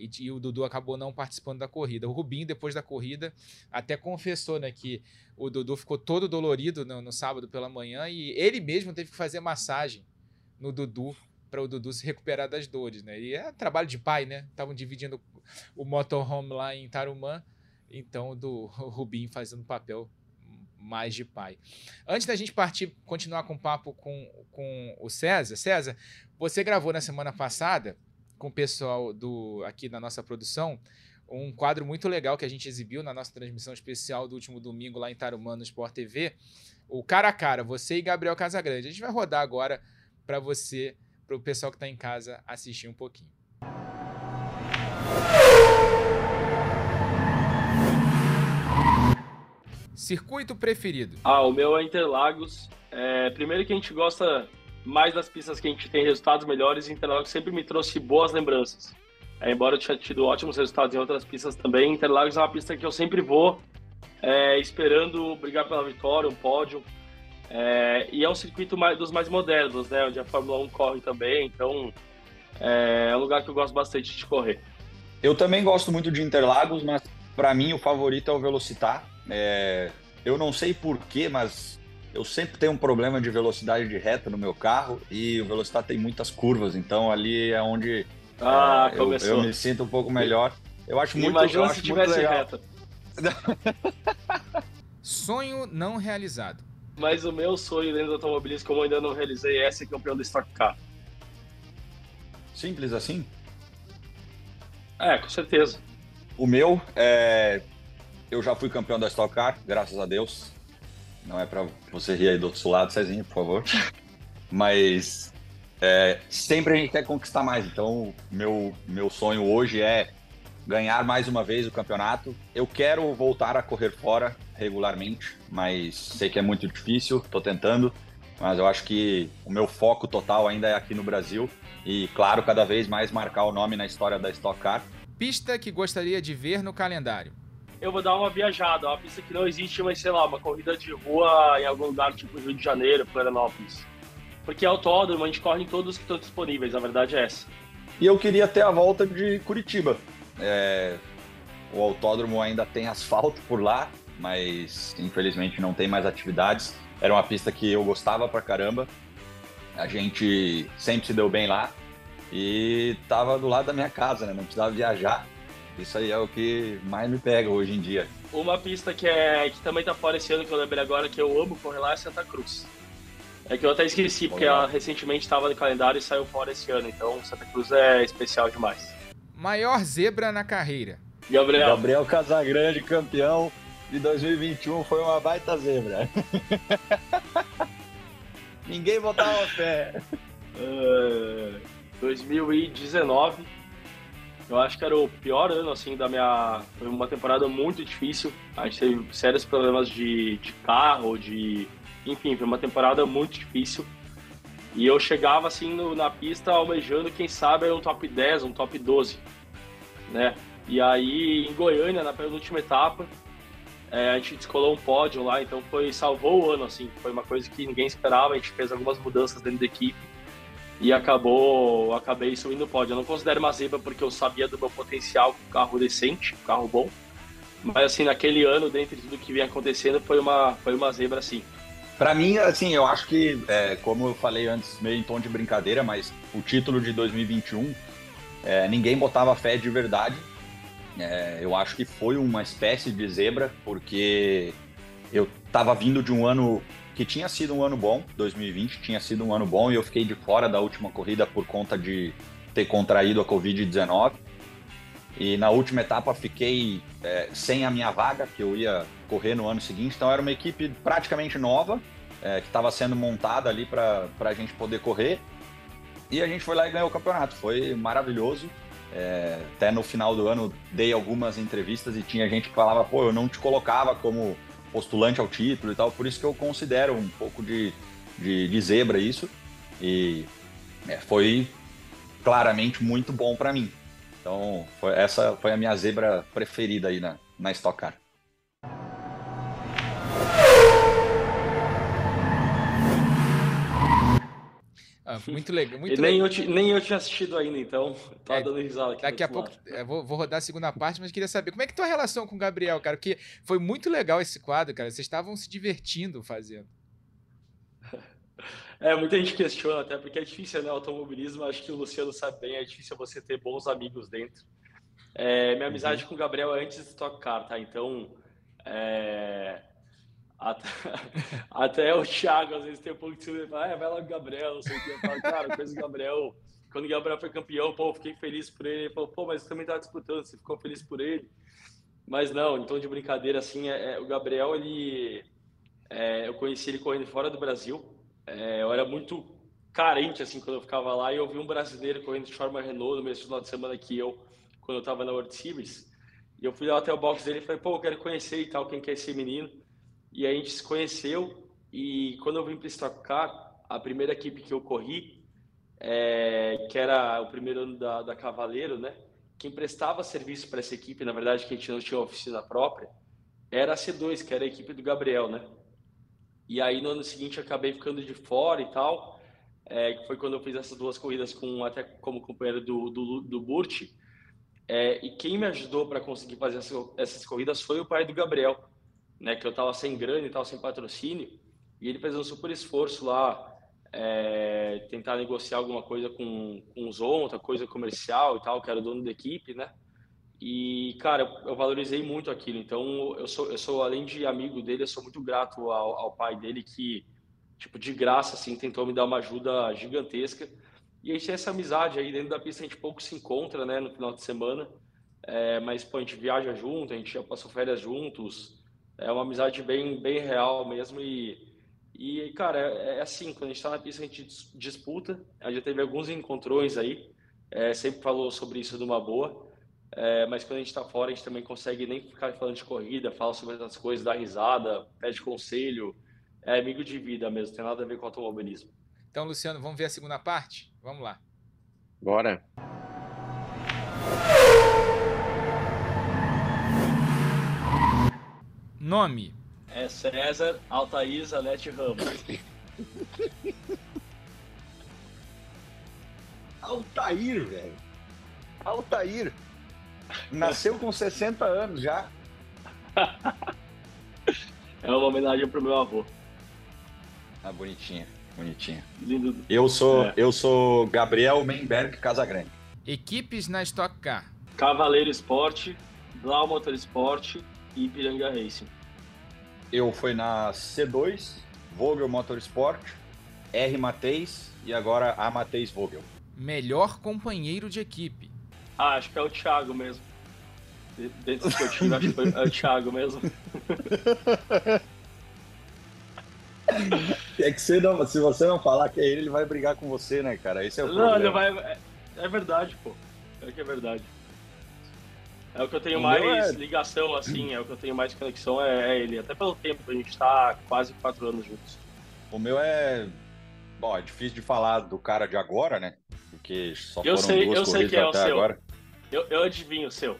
E, e, o Dudu acabou não participando da corrida. O Rubinho, depois da corrida, até confessou né, que o Dudu ficou todo dolorido no, no sábado pela manhã e ele mesmo teve que fazer massagem no Dudu para o Dudu se recuperar das dores, né? E é trabalho de pai, né? Estavam dividindo o motorhome lá em Tarumã, então do Rubinho fazendo papel mais de pai. Antes da gente partir, continuar com o papo com, com o César, César, você gravou na semana passada com o pessoal do aqui da nossa produção um quadro muito legal que a gente exibiu na nossa transmissão especial do último domingo lá em Tarumã no Sport TV, o cara a cara, você e Gabriel Casagrande. A gente vai rodar agora para você para o pessoal que está em casa assistir um pouquinho. Circuito preferido? Ah, o meu é Interlagos. É, primeiro que a gente gosta mais das pistas que a gente tem resultados melhores, Interlagos sempre me trouxe boas lembranças. É, embora eu tenha tido ótimos resultados em outras pistas também, Interlagos é uma pista que eu sempre vou é, esperando brigar pela vitória, um pódio. É, e é um circuito mais, dos mais modernos, né? Onde a Fórmula 1 corre também, então é, é um lugar que eu gosto bastante de correr. Eu também gosto muito de Interlagos, mas para mim o favorito é o Velocitar. É, eu não sei porquê, mas eu sempre tenho um problema de velocidade de reta no meu carro e o Velocitar tem muitas curvas, então ali é onde ah, é, eu, eu, me sinto um pouco melhor. Eu acho muito, Imagina eu se tivesse reta. Sonho não realizado. Mas o meu sonho dentro do automobilismo, como eu ainda não realizei, é ser campeão do Stock Car. Simples assim? É, com certeza. O meu é. Eu já fui campeão da Stock Car, graças a Deus. Não é para você rir aí do outro lado, Cezinha, por favor. Mas é, sempre a gente quer conquistar mais. Então, meu, meu sonho hoje é ganhar mais uma vez o campeonato. Eu quero voltar a correr fora regularmente, mas sei que é muito difícil, estou tentando, mas eu acho que o meu foco total ainda é aqui no Brasil e, claro, cada vez mais marcar o nome na história da Stock Car. Pista que gostaria de ver no calendário? Eu vou dar uma viajada, uma pista que não existe, mas sei lá, uma corrida de rua em algum lugar tipo Rio de Janeiro, Florianópolis. Porque é autódromo, a gente corre em todos que estão disponíveis, a verdade é essa. E eu queria ter a volta de Curitiba, é, o autódromo ainda tem asfalto por lá, mas infelizmente não tem mais atividades. Era uma pista que eu gostava pra caramba. A gente sempre se deu bem lá e tava do lado da minha casa, né? Não precisava viajar. Isso aí é o que mais me pega hoje em dia. Uma pista que, é, que também tá fora esse ano, que eu lembrei agora, que eu amo correr lá, é Santa Cruz. É que eu até esqueci, porque ela recentemente estava no calendário e saiu fora esse ano. Então Santa Cruz é especial demais. Maior zebra na carreira. Gabriel. Gabriel Casagrande, campeão de 2021, foi uma baita zebra. Ninguém botava fé. Uh, 2019, eu acho que era o pior ano assim da minha. Foi uma temporada muito difícil. A gente teve sérios problemas de, de carro, de. Enfim, foi uma temporada muito difícil. E eu chegava assim no, na pista almejando, quem sabe, um top 10, um top 12, né? E aí em Goiânia, na penúltima etapa, é, a gente descolou um pódio lá, então foi salvou o ano, assim, foi uma coisa que ninguém esperava, a gente fez algumas mudanças dentro da equipe e acabou, acabei subindo o pódio. Eu não considero uma zebra porque eu sabia do meu potencial com carro decente, carro bom, mas assim, naquele ano, dentro de tudo que vinha acontecendo, foi uma, foi uma zebra, assim. Para mim, assim, eu acho que, é, como eu falei antes, meio em tom de brincadeira, mas o título de 2021, é, ninguém botava fé de verdade é, eu acho que foi uma espécie de zebra, porque eu estava vindo de um ano que tinha sido um ano bom, 2020 tinha sido um ano bom, e eu fiquei de fora da última corrida por conta de ter contraído a Covid-19. E na última etapa fiquei é, sem a minha vaga, que eu ia correr no ano seguinte. Então era uma equipe praticamente nova, é, que estava sendo montada ali para a gente poder correr. E a gente foi lá e ganhou o campeonato. Foi maravilhoso. É, até no final do ano dei algumas entrevistas e tinha gente que falava, pô, eu não te colocava como postulante ao título e tal, por isso que eu considero um pouco de, de, de zebra isso. E é, foi claramente muito bom para mim. Então, foi, essa foi a minha zebra preferida aí na, na Stock Car. Ah, muito legal. Muito nem, legal. Eu, nem eu tinha assistido ainda, então tava É, dando risada aqui. Daqui a pouco eu vou, vou rodar a segunda parte, mas queria saber como é que tua relação com o Gabriel, cara? Porque foi muito legal esse quadro, cara. Vocês estavam se divertindo fazendo. É, muita gente questiona, até porque é difícil, né? Automobilismo, acho que o Luciano sabe bem, é difícil você ter bons amigos dentro. É, minha amizade com o Gabriel é antes de Stock Car, tá? Então, é, até, até o Thiago às vezes tem um pouco de ciúme, ah, vai lá o Gabriel, não sei o que. Eu falo, cara, coisa do Gabriel. Quando o Gabriel foi campeão, pô, fiquei feliz por ele. Ele falou, pô, mas você também tava disputando, você ficou feliz por ele. Mas não, tom de brincadeira, assim, é, é, o Gabriel, ele. é, eu conheci ele correndo fora do Brasil. É, eu era muito carente, assim, quando eu ficava lá, e eu vi um brasileiro correndo de forma Renault no mesmo final de semana que eu, quando eu tava na World Series. E eu fui lá até o box dele e falei, pô, eu quero conhecer e tal, quem que é esse menino. E a gente se conheceu, e quando eu vim para Stock Car, a primeira equipe que eu corri, é, que era o primeiro ano da, da Cavaleiro, né? Quem prestava serviço para essa equipe, na verdade, que a gente não tinha oficina própria, era a C2, que era a equipe do Gabriel, né? E aí no ano seguinte eu acabei ficando de fora e tal, é, foi quando eu fiz essas duas corridas com até como companheiro do, do, do Burt. É, e quem me ajudou para conseguir fazer essas corridas foi o pai do Gabriel, né? Que eu tava sem grana e tal, sem patrocínio, e ele fez um super esforço lá, é, tentar negociar alguma coisa com, com o Zonta, coisa comercial e tal, que era o dono da equipe, né? E, cara, eu valorizei muito aquilo. Então, eu sou, eu sou, além de amigo dele, eu sou muito grato ao, ao pai dele que, tipo, de graça, assim, tentou me dar uma ajuda gigantesca. E a gente tem essa amizade aí dentro da pista, a gente pouco se encontra, né, no final de semana. É, mas, pô, a gente viaja junto, a gente já passou férias juntos. É uma amizade bem, bem real mesmo. E, e cara, é, é assim, quando a gente tá na pista, a gente dis- disputa. A gente já teve alguns encontrões aí. É, sempre falou sobre isso numa boa. É, mas quando a gente está fora, a gente também consegue nem ficar falando de corrida, fala sobre outras coisas, dá risada, pede conselho. É amigo de vida mesmo, tem nada a ver com automobilismo. Então, Luciano, vamos ver a segunda parte? Vamos lá. Bora. Nome: É César, Altair, Zanete Ramos. Altair, velho. Altair. Nasceu com 60 anos já. É uma homenagem pro meu avô. Ah, bonitinha, bonitinha. Lindo. Eu sou, É. eu sou Gabriel Menberg Casagrande. equipes na Stock Car. Cavaleiro Esporte, Blau Motorsport e Ipiranga Racing. Eu fui na C2, Vogel Motorsport, R Mateis e agora A Mateis Vogel. Melhor companheiro de equipe. Ah, acho que é o Thiago mesmo. Dentro do que eu tive, acho que foi, é o Thiago mesmo. É que você não, se você não falar que é ele, ele vai brigar com você, né, cara? Esse é o Não, problema. ele vai. É, é verdade, pô. É que é verdade. É o que eu tenho mais é- ligação, assim, é o que eu tenho mais conexão, é, é ele. Até pelo tempo, a gente tá quase quatro anos juntos. O meu é. Bom, é difícil de falar do cara de agora, né? Porque só Eu foram sei- duas eu sei quem é o seu. agora. Eu, eu adivinho o seu.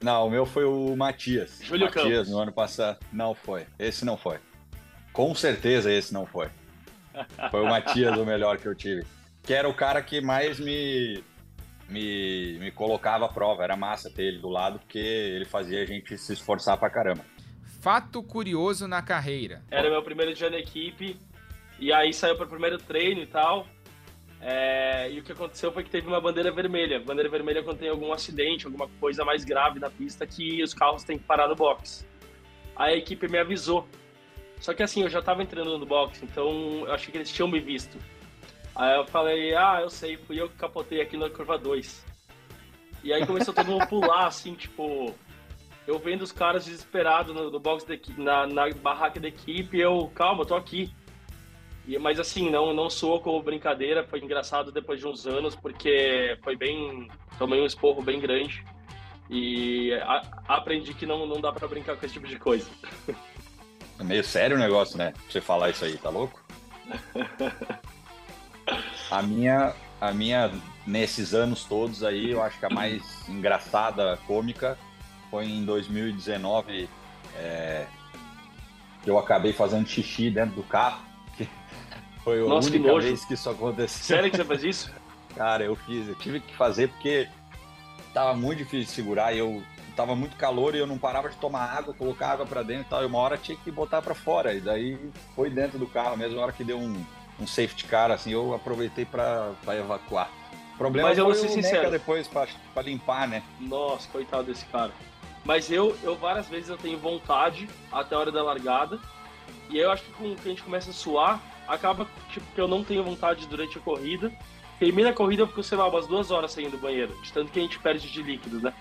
Não, o meu foi o Matias. Júlio Matias Campos. no ano passado. Não foi. Esse não foi. Com certeza esse não foi. Foi o Matias o melhor que eu tive. Que era o cara que mais me, me, me colocava à prova. Era massa ter ele do lado, porque ele fazia a gente se esforçar pra caramba. Fato curioso na carreira. Era meu primeiro dia na equipe, e aí saiu para o primeiro treino e tal. É, e o que aconteceu foi que teve uma bandeira vermelha. Bandeira vermelha quando tem algum acidente, alguma coisa mais grave na pista que os carros têm que parar no box. Aí a equipe me avisou. Só que assim, eu já tava entrando no box, então eu achei que eles tinham me visto. Aí eu falei, ah, eu sei, fui eu que capotei aqui na curva 2. E aí começou todo mundo a pular, assim, tipo, eu vendo os caras desesperados no, no box equi- na, na barraca da equipe, eu, calma, eu tô aqui. E, mas assim, não, não soou como brincadeira, foi engraçado depois de uns anos, porque foi bem. Tomei um esporro bem grande. E a- aprendi que não, não dá pra brincar com esse tipo de coisa. É meio sério o negócio, né? Você falar isso aí, tá louco? A minha, a minha, nesses anos todos aí, eu acho que a mais engraçada, cômica, foi em 2019, é, que eu acabei fazendo xixi dentro do carro. que Foi a Nossa, que única nojo. vez que isso aconteceu. Sério que você faz isso? Cara, eu fiz, eu tive que fazer porque tava muito difícil de segurar e eu tava muito calor e eu não parava de tomar água, colocar água pra dentro e tal. E uma hora tinha que botar pra fora. E daí foi dentro do carro mesmo, hora que deu um, um safety car, assim, eu aproveitei pra evacuar. O problema Mas eu foi vou ser sincero. Depois pra limpar, né? Nossa, coitado desse cara. Mas eu, eu várias vezes eu tenho vontade até a hora da largada. E aí eu acho que com que a gente começa a suar, acaba tipo, que eu não tenho vontade durante a corrida. Termina a corrida, eu fico, sei lá, umas duas horas saindo do banheiro. De tanto que a gente perde de líquido, né?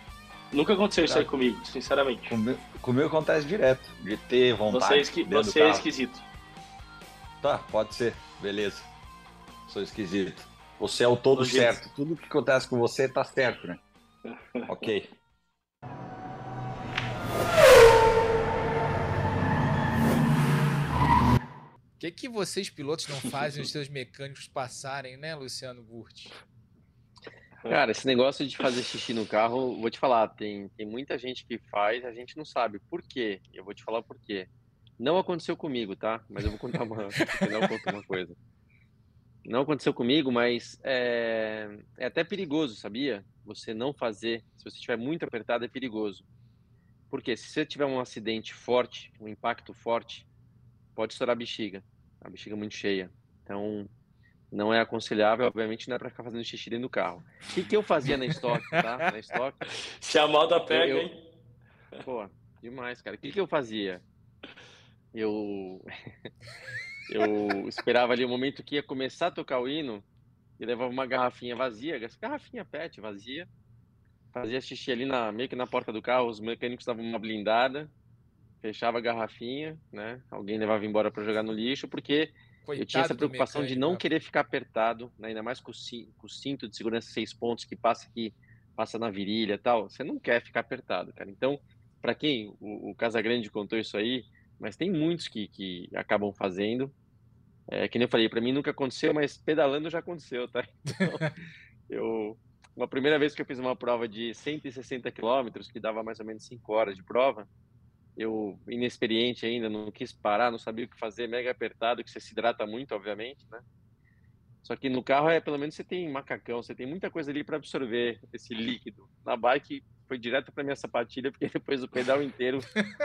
Nunca aconteceu isso aí comigo, sinceramente. Comigo, comigo acontece direto, de ter vontade. Você é, esqui- você é esquisito. Tá, pode ser, beleza. Sou esquisito. Você é o todo certo. Tudo que acontece com você tá certo, né? ok. O que, que vocês, pilotos, não fazem os seus mecânicos passarem, né, Luciano Burti? Cara, esse negócio de fazer xixi no carro, vou te falar, tem, tem muita gente que faz, a gente não sabe por quê. Eu vou te falar por quê. Não aconteceu comigo, tá? Mas eu vou contar uma, eu conto uma coisa. Não aconteceu comigo, mas é, é até perigoso, sabia? Você não fazer, se você estiver muito apertado, é perigoso. Porque se você tiver um acidente forte, um impacto forte, pode estourar a bexiga. A bexiga muito cheia. Então, não é aconselhável, obviamente não é para ficar fazendo xixi dentro do carro. O que, que eu fazia na estoque, tá? Na estoque, Se a moda pega, Eu- hein? pô, demais, cara. O que, que eu fazia? Eu eu esperava ali o momento que ia começar a tocar o hino e levava uma garrafinha vazia, garrafinha PET vazia, fazia xixi ali na, meio que na porta do carro, os mecânicos davam uma blindada, fechava a garrafinha, né? Alguém levava embora para jogar no lixo, porque eu tinha essa preocupação de não né? querer ficar apertado, né? ainda mais com o, cinto de segurança seis pontos que passa aqui, passa na virilha tal. Você não quer ficar apertado, cara. Então, para quem o, o Casagrande contou isso aí, mas tem muitos que, que acabam fazendo. É, que nem eu falei, para mim nunca aconteceu, mas pedalando já aconteceu, tá? Então, eu uma primeira vez que eu fiz uma prova de 160 quilômetros, que dava mais ou menos 5 horas de prova, eu, inexperiente ainda, não quis parar, não sabia o que fazer, mega apertado, que você se hidrata muito, obviamente, né? Só que no carro, é pelo menos você tem macacão, você tem muita coisa ali para absorver esse líquido. Na bike, foi direto para minha sapatilha, porque depois do pedal inteiro,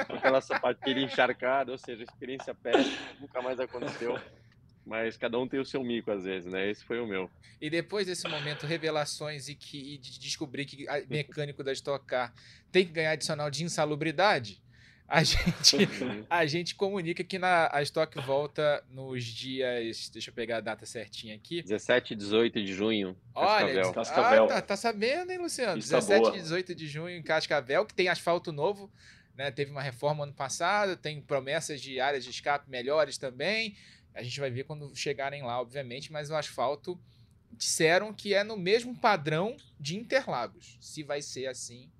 com aquela sapatilha encharcada, ou seja, experiência péssima, nunca mais aconteceu. mas cada um tem o seu mico às vezes, né? Esse foi o meu. E depois desse momento, revelações e, que, e de descobrir que o mecânico da Stock Car tem que ganhar adicional de insalubridade, a gente, a gente comunica que na, a Stock volta nos dias. Deixa eu pegar a data certinha aqui. 17 e 18 de junho. Olha, Cascavel. Ah, tá, tá, sabendo, hein, Luciano? Pista 17 boa. e 18 de junho em Cascavel, que tem asfalto novo. Né? Teve uma reforma ano passado, tem promessas de áreas de escape melhores também. A gente vai ver quando chegarem lá, obviamente, mas o asfalto disseram que é no mesmo padrão de Interlagos. Se vai ser assim,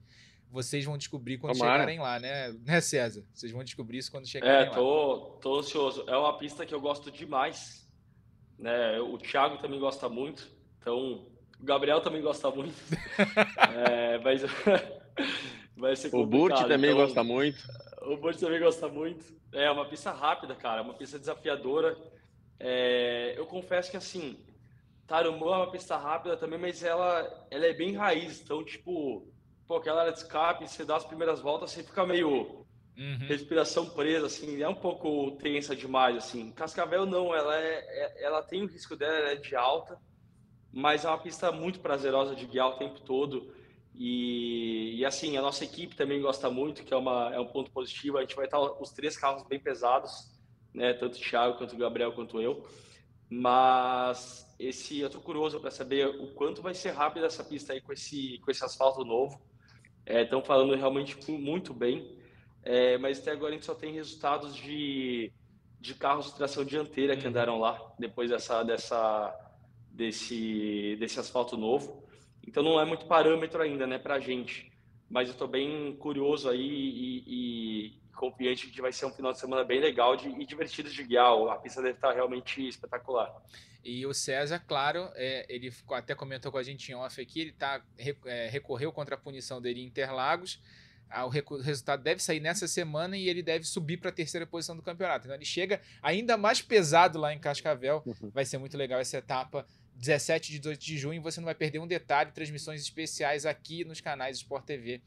vocês vão descobrir quando Tomara. chegarem lá, né? Né, César? Vocês vão descobrir isso quando chegarem é, tô, lá. tô ansioso. É uma pista que eu gosto demais. Né? O Thiago também gosta muito. Então, o Gabriel também gosta muito. é, mas vai ser complicado. O Burt também então, gosta muito. O Burt também gosta muito. É uma pista rápida, cara. Uma pista desafiadora. É, eu confesso que, assim, Tarumã é uma pista rápida também, mas ela, ela é bem raiz. Então, tipo pô, aquela área de escape, você dá as primeiras voltas, você fica meio uhum. respiração presa, assim, é um pouco tensa demais, assim. Cascavel não, ela é, é, ela tem o risco dela, ela é de alta, mas é uma pista muito prazerosa de guiar o tempo todo. E, e assim, a nossa equipe também gosta muito, que é, uma, é um ponto positivo. A gente vai estar os três carros bem pesados, né? Tanto o Thiago quanto o Gabriel quanto eu. Mas esse eu tô curioso para saber o quanto vai ser rápido essa pista aí com esse com esse asfalto novo. Estão é, falando realmente muito bem, é, mas até agora a gente só tem resultados de, de carros de tração dianteira que uhum. andaram lá depois dessa, dessa, desse, desse asfalto novo. Então não é muito parâmetro ainda né, para a gente, mas eu estou bem curioso aí e, e, confiante que vai ser um final de semana bem legal de, e divertido de guiar. A pista deve estar realmente espetacular. E o César, claro, é, ele até comentou com a gente em off aqui, ele tá, é, recorreu contra a punição dele em Interlagos. Ah, o resultado deve sair nessa semana e ele deve subir para a terceira posição do campeonato. Então ele chega ainda mais pesado lá em Cascavel. Uhum. Vai ser muito legal essa etapa. 17 e 18 de junho, você não vai perder um detalhe. Transmissões especiais aqui nos canais Sport TV.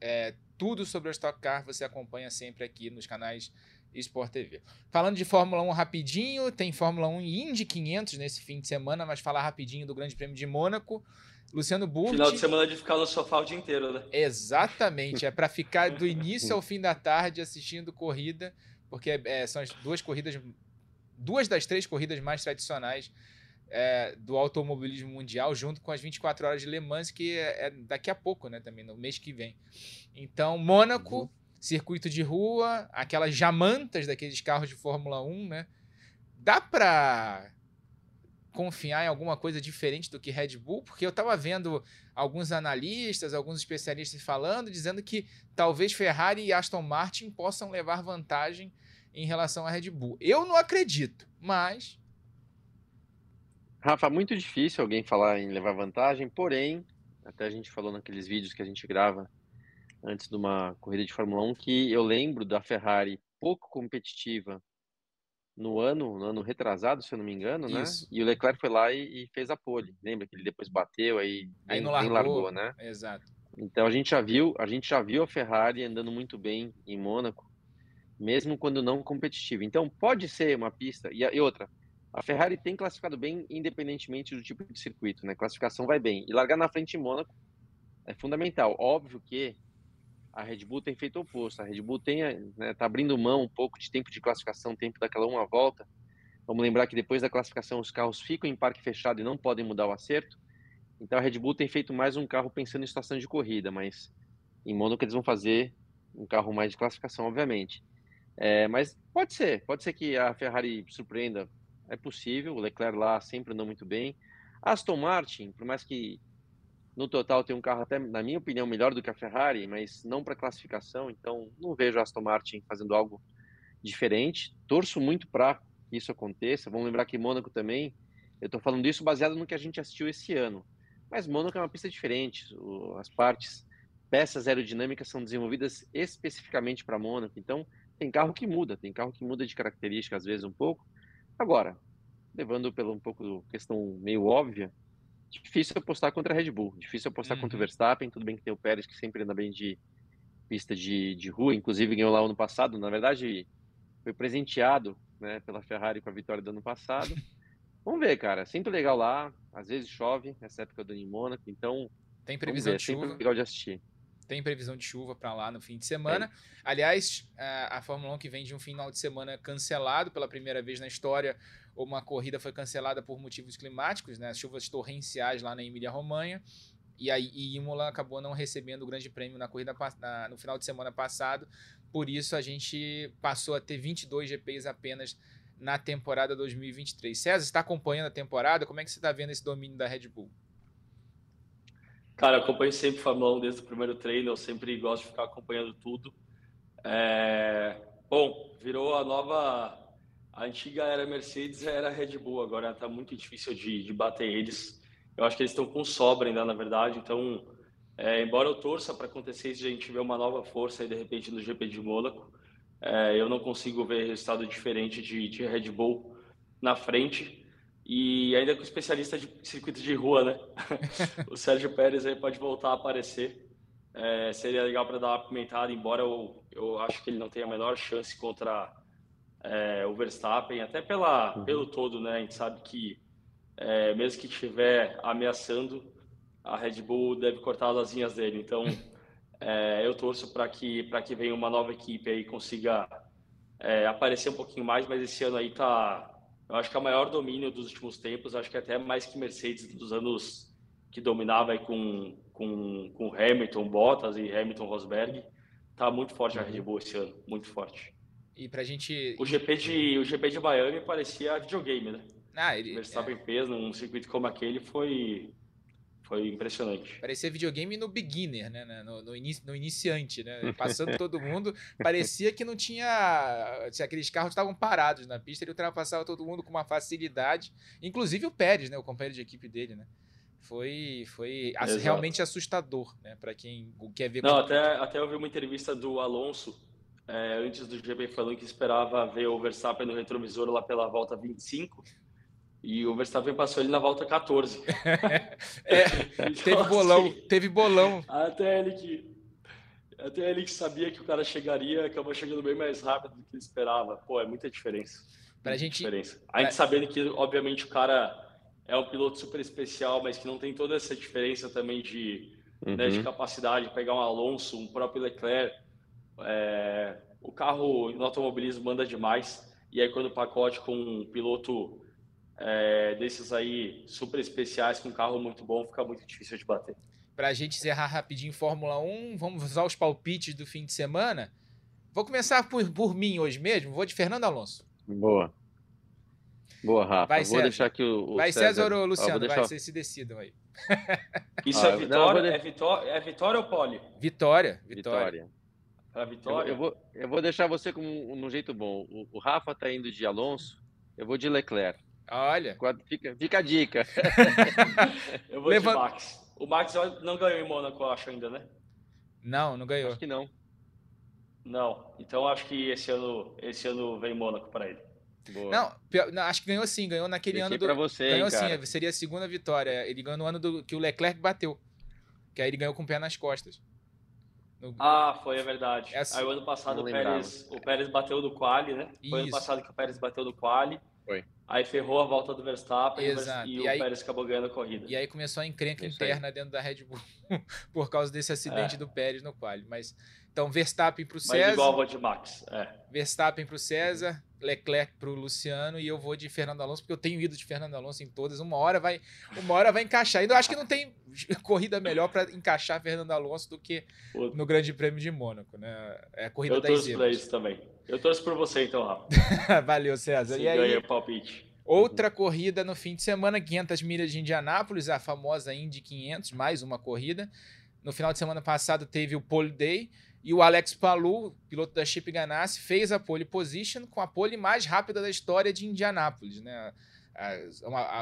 É, tudo sobre a Stock Car você acompanha sempre aqui nos canais Sport TV. Falando de Fórmula 1 rapidinho, tem Fórmula 1 e Indy 500 nesse fim de semana, mas falar rapidinho do Grande Prêmio de Mônaco. Luciano Burti. Final de semana de ficar no sofá o dia inteiro, né? Exatamente, é para ficar do início ao fim da tarde assistindo corrida, porque é, são as duas corridas, duas das três corridas mais tradicionais é, do automobilismo mundial, junto com as 24 horas de Le Mans, que é, é daqui a pouco, né? Também no mês que vem. Então, Mônaco. Uhum circuito de rua, aquelas jamantas daqueles carros de Fórmula 1, né? Dá para confiar em alguma coisa diferente do que Red Bull? Porque eu estava vendo alguns analistas, alguns especialistas falando, dizendo que talvez Ferrari e Aston Martin possam levar vantagem em relação à Red Bull. Eu não acredito, mas. Rafa, muito difícil alguém falar em levar vantagem, porém, até a gente falou naqueles vídeos que a gente grava antes de uma corrida de Fórmula 1 que eu lembro da Ferrari pouco competitiva no ano, no ano retrasado, se eu não me engano, né? Isso. E o Leclerc foi lá e, e, fez a pole. Lembra que ele depois bateu aí, aí não largou, largou, né? Exato. Então a gente já viu, a gente já viu a Ferrari andando muito bem em Mônaco, mesmo quando não competitiva. Então pode ser uma pista e, e outra. A Ferrari tem classificado bem independentemente do tipo de circuito, né? Classificação vai bem. E largar na frente em Mônaco é fundamental. Óbvio que a Red Bull tem feito o oposto. A Red Bull tem, né, tá abrindo mão um pouco de tempo de classificação, tempo daquela uma volta. Vamos lembrar que depois da classificação os carros ficam em parque fechado e não podem mudar o acerto. Então a Red Bull tem feito mais um carro pensando em situação de corrida, mas em Mônaco eles vão fazer um carro mais de classificação, obviamente. É, mas pode ser, pode ser que a Ferrari surpreenda, é possível. O Leclerc lá sempre andou muito bem. Aston Martin, por mais que no total tem um carro até, na minha opinião, melhor do que a Ferrari, mas não para classificação, então não vejo a Aston Martin fazendo algo diferente. Torço muito para que isso aconteça. Vamos lembrar que Mônaco também, eu estou falando isso baseado no que a gente assistiu esse ano. Mas Mônaco é uma pista diferente, as partes, peças aerodinâmicas são desenvolvidas especificamente para Mônaco, então tem carro que muda, tem carro que muda de característica às vezes um pouco. Agora, levando pelo um pouco questão meio óbvia, difícil apostar contra a Red Bull, difícil apostar uhum. contra o uhum. Verstappen, tudo bem que tem o Pérez que sempre anda bem de pista de, de rua, inclusive ganhou lá ano passado, na verdade foi presenteado né, pela Ferrari com a vitória do ano passado. Vamos ver, cara. Sempre legal lá. Às vezes chove, nessa época do em Mônaco, então. Tem previsão ver, de chuva. Sempre legal de assistir. Tem previsão de chuva para lá no fim de semana. Aliás, a, a Fórmula 1 que vem de um final de semana cancelado pela primeira vez na história, uma corrida foi cancelada por motivos climáticos, né? Chuvas torrenciais lá na Emília-Romanha. E aí e Imola acabou não recebendo o grande prêmio na corrida na, no final de semana passado. Por isso a gente passou a ter 22 GPs apenas na temporada 2023. César, você está acompanhando a temporada? Como é que você está vendo esse domínio da Red Bull? Cara, acompanho sempre Fórmula 1 desde o primeiro treino, eu sempre gosto de ficar acompanhando tudo. É... Bom, virou a nova. A antiga era Mercedes, era Red Bull, agora está muito difícil de, de bater eles. Eu acho que eles estão com sobra ainda, na verdade, então, é, embora eu torça para acontecer isso, a gente ver uma nova força aí, de repente, no GP de Mônaco, é, eu não consigo ver resultado diferente de, de Red Bull na frente. E ainda com especialista de circuito de rua, né? o Sérgio Pérez aí pode voltar a aparecer. É, seria legal para dar uma pimentada, embora eu, eu acho que ele não tenha a menor chance contra é, o Verstappen, até pela, uhum. pelo todo, né? A gente sabe que é, mesmo que estiver ameaçando, a Red Bull deve cortar as asinhas dele. Então, é, eu torço para que, que venha uma nova equipe aí consiga é, aparecer um pouquinho mais, mas esse ano aí tá eu acho que é o maior domínio dos últimos tempos, acho que até mais que Mercedes dos anos que dominava aí com, com, com Hamilton, Bottas e Hamilton Rosberg, tá muito forte a Red Bull esse ano, muito forte. E pra gente. O GP de, o GP de Miami parecia videogame, né? Ah, ele. Verstappen é... peso num circuito como aquele foi foi impressionante. Parecia videogame no beginner, né? No, no, inici, no iniciante, né? Passando todo mundo. parecia que não tinha. Aqueles carros estavam parados na pista, ele ultrapassava todo mundo com uma facilidade. Inclusive o Pérez, né? O companheiro de equipe dele, né? Foi, foi realmente assustador, né? Para quem quer ver. Não, como... até, até eu vi uma entrevista do Alonso é, antes do GP falando que esperava ver o Verstappen no retrovisor lá pela volta 25 e o Verstappen passou ele na volta 14. é, então, teve bolão, assim, teve bolão. Até ele que até ele que sabia que o cara chegaria, acabou chegando bem mais rápido do que ele esperava. Pô, é muita diferença. Pra muita gente diferença. A gente sabendo que obviamente o cara é um piloto super especial, mas que não tem toda essa diferença também de, uhum. né, de capacidade, pegar um Alonso, um próprio Leclerc, é, o carro no automobilismo manda demais. E aí quando o pacote com um piloto é, desses aí super especiais com carro muito bom, fica muito difícil de bater. Para a gente encerrar rapidinho Fórmula 1, vamos usar os palpites do fim de semana. Vou começar por, por mim hoje mesmo, vou de Fernando Alonso. Boa. Boa, Rafa. Vai, vou deixar que o, o Vai César, César ou Luciano, ah, deixar... vai, vocês se decidam aí. Isso ah, é, vitória, não, é, vitória, é vitória ou pole? Vitória, vitória. Para vitória. Eu, eu, vou, eu vou deixar você com um, jeito bom. O, o Rafa tá indo de Alonso, eu vou de Leclerc. Olha. Fica, fica a dica. eu vou Levant... de Max. O Max não ganhou em Mônaco, eu acho ainda, né? Não, não ganhou. Acho que não. Não. Então acho que esse ano, esse ano vem Mônaco para ele. Não, não, acho que ganhou sim, ganhou naquele ano do. Pra você, ganhou hein, sim, seria a segunda vitória. Ele ganhou no ano do que o Leclerc bateu. Que aí ele ganhou com o pé nas costas. No... Ah, foi, é verdade. Essa... Aí o ano passado o Pérez, o Pérez bateu do quali, né? Foi Isso. ano passado que o Pérez bateu do quali. Foi. Aí ferrou a volta do Verstappen Exato. e, o aí, Pérez acabou ganhando a corrida. E aí começou a encrenca Isso interna aí. dentro da Red Bull por causa desse acidente é. do Pérez no quali. Mas então Verstappen para o César. Mas igual de Max. É. Verstappen para o César, Leclerc para o Luciano e eu vou de Fernando Alonso porque eu tenho ido de Fernando Alonso em todas. Uma hora vai, uma hora vai encaixar. Ainda acho que não tem corrida melhor para encaixar Fernando Alonso do que no Grande Prêmio de Mônaco, né? É a corrida eu das torço para isso também. Eu torço por você então, Rafa. Valeu, César. Você e aí, ganha palpite. Outra corrida no fim de semana, 500 milhas de Indianápolis, a famosa Indy 500, mais uma corrida. No final de semana passado teve o pole day e o Alex Palou, piloto da Chip Ganassi, fez a pole position com a pole mais rápida da história de Indianápolis, né?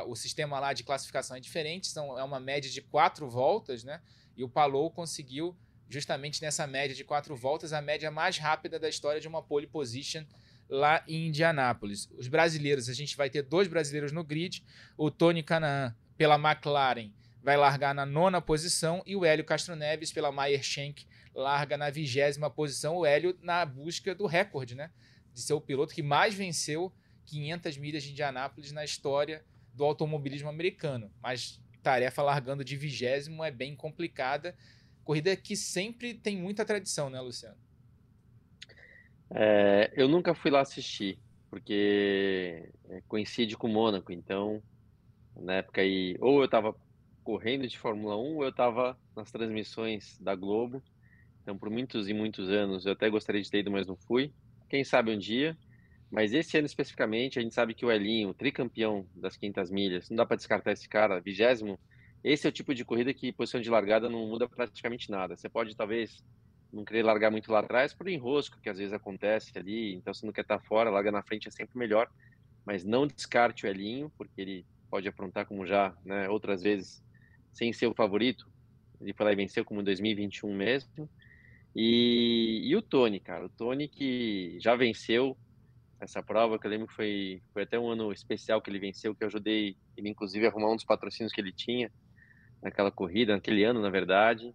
O sistema lá de classificação é diferente, são, é uma média de quatro voltas, né? E o Palou conseguiu, justamente nessa média de quatro voltas, a média mais rápida da história de uma pole position lá em Indianápolis. Os brasileiros, a gente vai ter dois brasileiros no grid, o Tony Canaan pela McLaren vai largar na nona posição e o Hélio Castro Neves pela Meyer Shank larga na vigésima posição. O Hélio na busca do recorde, né? De ser o piloto que mais venceu 500 milhas de Indianápolis na história do automobilismo americano. Mas tarefa largando de vigésimo é bem complicada. Corrida que sempre tem muita tradição, né, Luciano? É, eu nunca fui lá assistir, porque é, coincide com Mônaco, então na época aí, ou eu estava correndo de Fórmula 1, ou eu estava nas transmissões da Globo. Então, por muitos e muitos anos, eu até gostaria de ter ido, mas não fui. Quem sabe um dia. Mas esse ano especificamente, a gente sabe que o Elinho, tricampeão das 500 milhas, não dá para descartar esse cara, vigésimo. Esse é o tipo de corrida que posição de largada não muda praticamente nada. Você pode talvez não querer largar muito lá atrás por enrosco, que às vezes acontece ali. Então, se não quer estar tá fora, larga na frente é sempre melhor. Mas não descarte o Elinho, porque ele pode aprontar como já né, outras vezes, sem ser o favorito. Ele foi lá e venceu como em 2021 mesmo. E, e o Tony, cara, o Tony que já venceu essa prova, que eu lembro que foi, foi até um ano especial que ele venceu, que eu ajudei ele, inclusive, a arrumar um dos patrocínios que ele tinha naquela corrida, naquele ano, na verdade.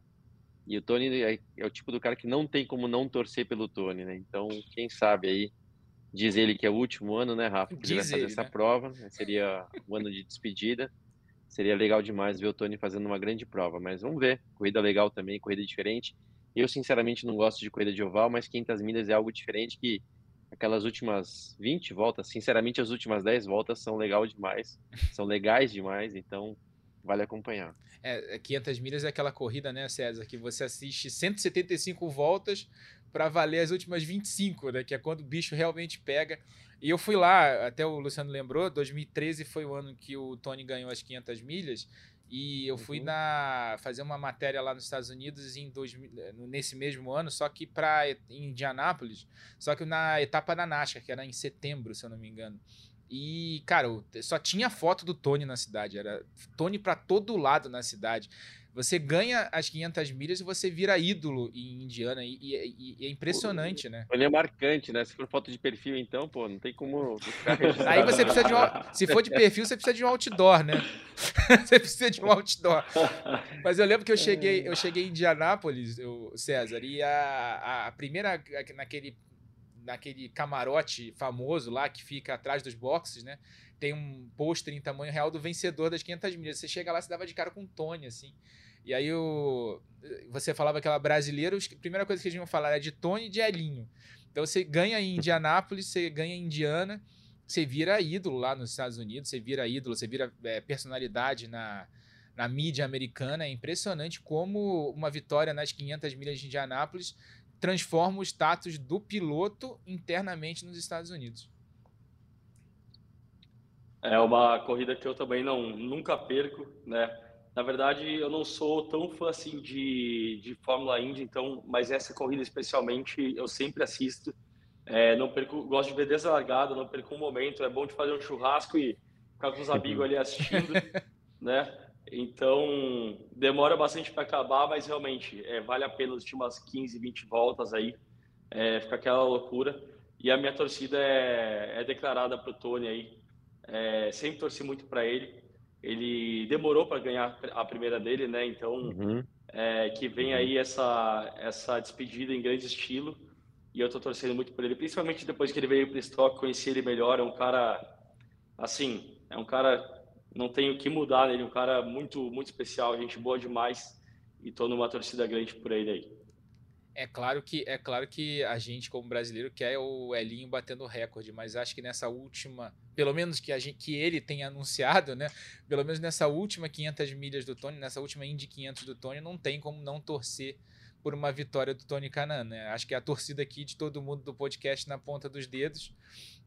E o Tony é, é, o tipo do cara que não tem como não torcer pelo Tony, né? Então, quem sabe aí, diz ele que é o último ano, né, Rafa? Que ele vai fazer ele, essa né? prova, né? seria o ano de despedida. Seria legal demais ver o Tony fazendo uma grande prova, mas vamos ver. Corrida legal também, corrida diferente. Eu, sinceramente, não gosto de corrida de oval, mas 500 milhas é algo diferente que aquelas últimas 20 voltas, sinceramente, as últimas 10 voltas são legal demais, são legais demais, então vale acompanhar. É, 500 é milhas é aquela corrida, né, César, que você assiste 175 voltas para valer as últimas 25, né, que é quando o bicho realmente pega. E eu fui lá, até o Luciano lembrou, 2013 foi o ano que o Tony ganhou as 500 milhas. E eu fui uhum. na, fazer uma matéria lá nos Estados Unidos em dois, nesse mesmo ano, só que para Indianápolis, só que na etapa da NASCAR, que era em setembro, se eu não me engano. E, cara, só tinha foto do Tony na cidade. Era Tony para todo lado na cidade. Você ganha as 500 milhas e você vira ídolo em Indiana. E, e, e é impressionante, né? Ele é marcante, né? Se for foto de perfil, então, pô, não tem como Aí você precisa de um. Se for de perfil, você precisa de um outdoor, né? você precisa de um outdoor. Mas eu lembro que eu cheguei, eu cheguei em Indianápolis, eu, César, e a, a primeira. naquele naquele camarote famoso lá que fica atrás dos boxes, né? Tem um pôster em tamanho real do vencedor das 500 milhas. Você chega lá, você dava de cara com o Tony, assim. E aí o, você falava que ela brasileira, a primeira coisa que eles iam falar era de Tony e de Elinho. Então você ganha em Indianápolis, você ganha em Indiana, você vira ídolo lá nos Estados Unidos, você vira ídolo, você vira é, personalidade na, na mídia americana. É impressionante como uma vitória nas 500 milhas de Indianápolis transforma o status do piloto internamente nos Estados Unidos. É uma corrida que eu também não nunca perco, né? Na verdade, eu não sou tão fã assim de, de Fórmula Indy, então, mas essa corrida especialmente eu sempre assisto. É, não perco, gosto de ver desde a largada, não perco um momento. É bom de fazer um churrasco e ficar com os amigos ali assistindo, né? Então, demora bastante para acabar, mas realmente é, vale a pena as últimas 15, 20 voltas aí. É, fica aquela loucura. E a minha torcida é, é declarada para o Tony aí. É, sempre torci muito para ele. Ele demorou para ganhar a primeira dele, né? Então, uhum. É, que vem aí essa, essa despedida em grande estilo. E eu estou torcendo muito por ele, principalmente depois que ele veio para o Stock, conheci ele melhor. É um cara, assim, é um cara não tenho o que mudar nele, um cara muito, muito especial, gente boa demais e tô numa torcida grande por ele aí. É claro que é claro que a gente como brasileiro quer o Elinho batendo recorde, mas acho que nessa última, pelo menos que a gente que ele tenha anunciado, né? Pelo menos nessa última 500 milhas do Tony, nessa última Indy 500 do Tony, não tem como não torcer por uma vitória do Tony Canan, né? Acho que é a torcida aqui de todo mundo do podcast na ponta dos dedos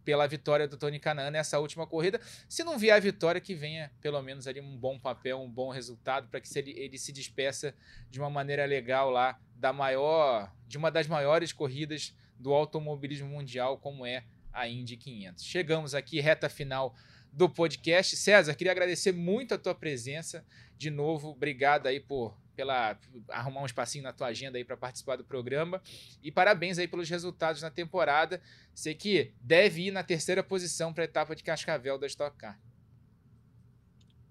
pela vitória do Tony Canan nessa última corrida. Se não vier a vitória, que venha pelo menos ali um bom papel, um bom resultado, para que ele, ele se despeça de uma maneira legal lá da maior, de uma das maiores corridas do automobilismo mundial, como é a Indy 500. Chegamos aqui, reta final do podcast. César, queria agradecer muito a tua presença. De novo, obrigado aí por pela arrumar um espacinho na tua agenda aí para participar do programa e parabéns aí pelos resultados na temporada. Sei que deve ir na terceira posição para a etapa de Cascavel da Stock Car.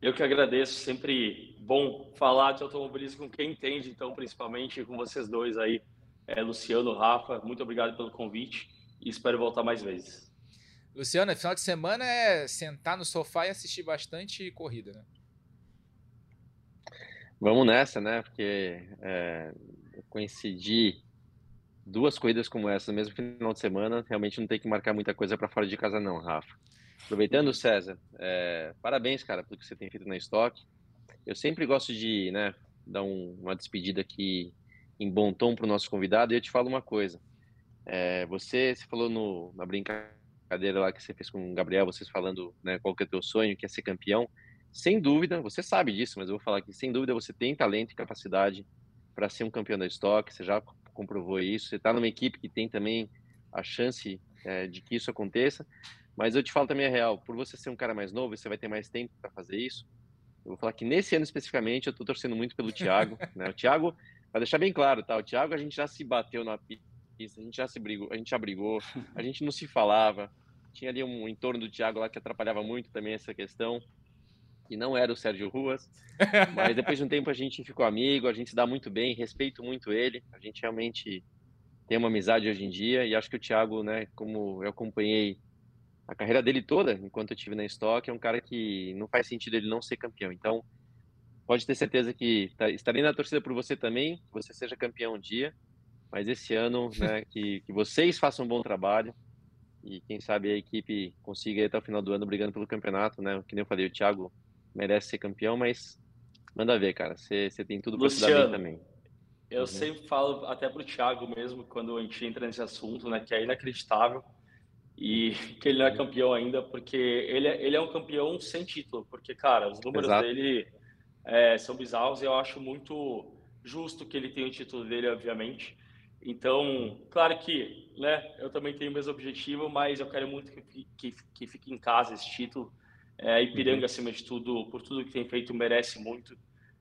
Eu que agradeço, sempre bom falar de automobilismo com quem entende, então principalmente com vocês dois aí, é, Luciano, Rafa, muito obrigado pelo convite e espero voltar mais vezes. Luciano, final de semana é sentar no sofá e assistir bastante corrida, né? Vamos nessa, né? Porque é, coincidir duas corridas como essa no mesmo final de semana, realmente não tem que marcar muita coisa para fora de casa, não, Rafa. Aproveitando, César, é, parabéns, cara, pelo que você tem feito na Stock. Eu sempre gosto de né, dar um, uma despedida aqui em bom tom para o nosso convidado e eu te falo uma coisa. É, você, você falou no, na brincadeira lá que você fez com o Gabriel, vocês falando né, qual que é o teu sonho, que é ser campeão. Sem dúvida, você sabe disso, mas eu vou falar que sem dúvida você tem talento e capacidade para ser um campeão da Stock, você já comprovou isso. Você está numa equipe que tem também a chance é, de que isso aconteça. Mas eu te falo também a real, por você ser um cara mais novo, você vai ter mais tempo para fazer isso. Eu vou falar que nesse ano especificamente eu estou torcendo muito pelo Thiago. né? O Thiago, para deixar bem claro, tá? O Thiago a gente já se bateu na pista, a gente já se brigou, a gente já brigou, a gente não se falava. Tinha ali um entorno do Thiago lá que atrapalhava muito também essa questão, que não era o Sérgio Ruas. Mas depois de um tempo a gente ficou amigo, a gente se dá muito bem, respeito muito ele. A gente realmente tem uma amizade hoje em dia e acho que o Thiago, né, como eu acompanhei a carreira dele toda, enquanto eu tive na Stock, é um cara que não faz sentido ele não ser campeão. Então, pode ter certeza que tá, estarei na torcida por você também, que você seja campeão um dia, mas esse ano, né, que, que vocês façam um bom trabalho e quem sabe a equipe consiga ir até o final do ano brigando pelo campeonato, né? Que nem eu falei, o Thiago merece ser campeão, mas manda ver, cara, você, tem tudo para se dar bem também. Eu uhum. sempre falo até pro Thiago mesmo, quando a gente entra nesse assunto, né, que é inacreditável e que ele não é campeão ainda, porque ele é, ele é um campeão sem título, porque, cara, os números Exato. dele é, são bizarros e eu acho muito justo que ele tenha o título dele, obviamente. Então, claro que né, eu também tenho o mesmo objetivo, mas eu quero muito que, que, que fique em casa esse título. É, a Ipiranga, uhum. acima de tudo, por tudo que tem feito, merece muito.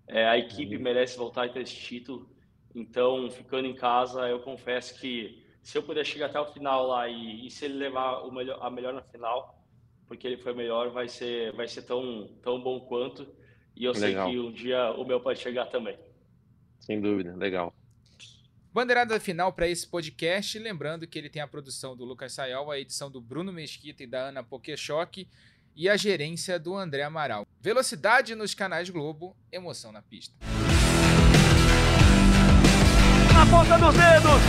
É, a equipe uhum. merece voltar a ter esse título. Então, ficando em casa, eu confesso que se eu puder chegar até o final lá e, e se ele levar o melhor, a melhor na final, porque ele foi melhor, vai ser, vai ser tão, tão bom quanto. E eu legal. sei que um dia o meu pode chegar também. Sem dúvida, legal. Bandeirada final para esse podcast, lembrando que ele tem a produção do Lucas Sayal, a edição do Bruno Mesquita e da Ana Pokeshock e a gerência do André Amaral. Velocidade nos canais Globo, emoção na pista. Na ponta dos dedos!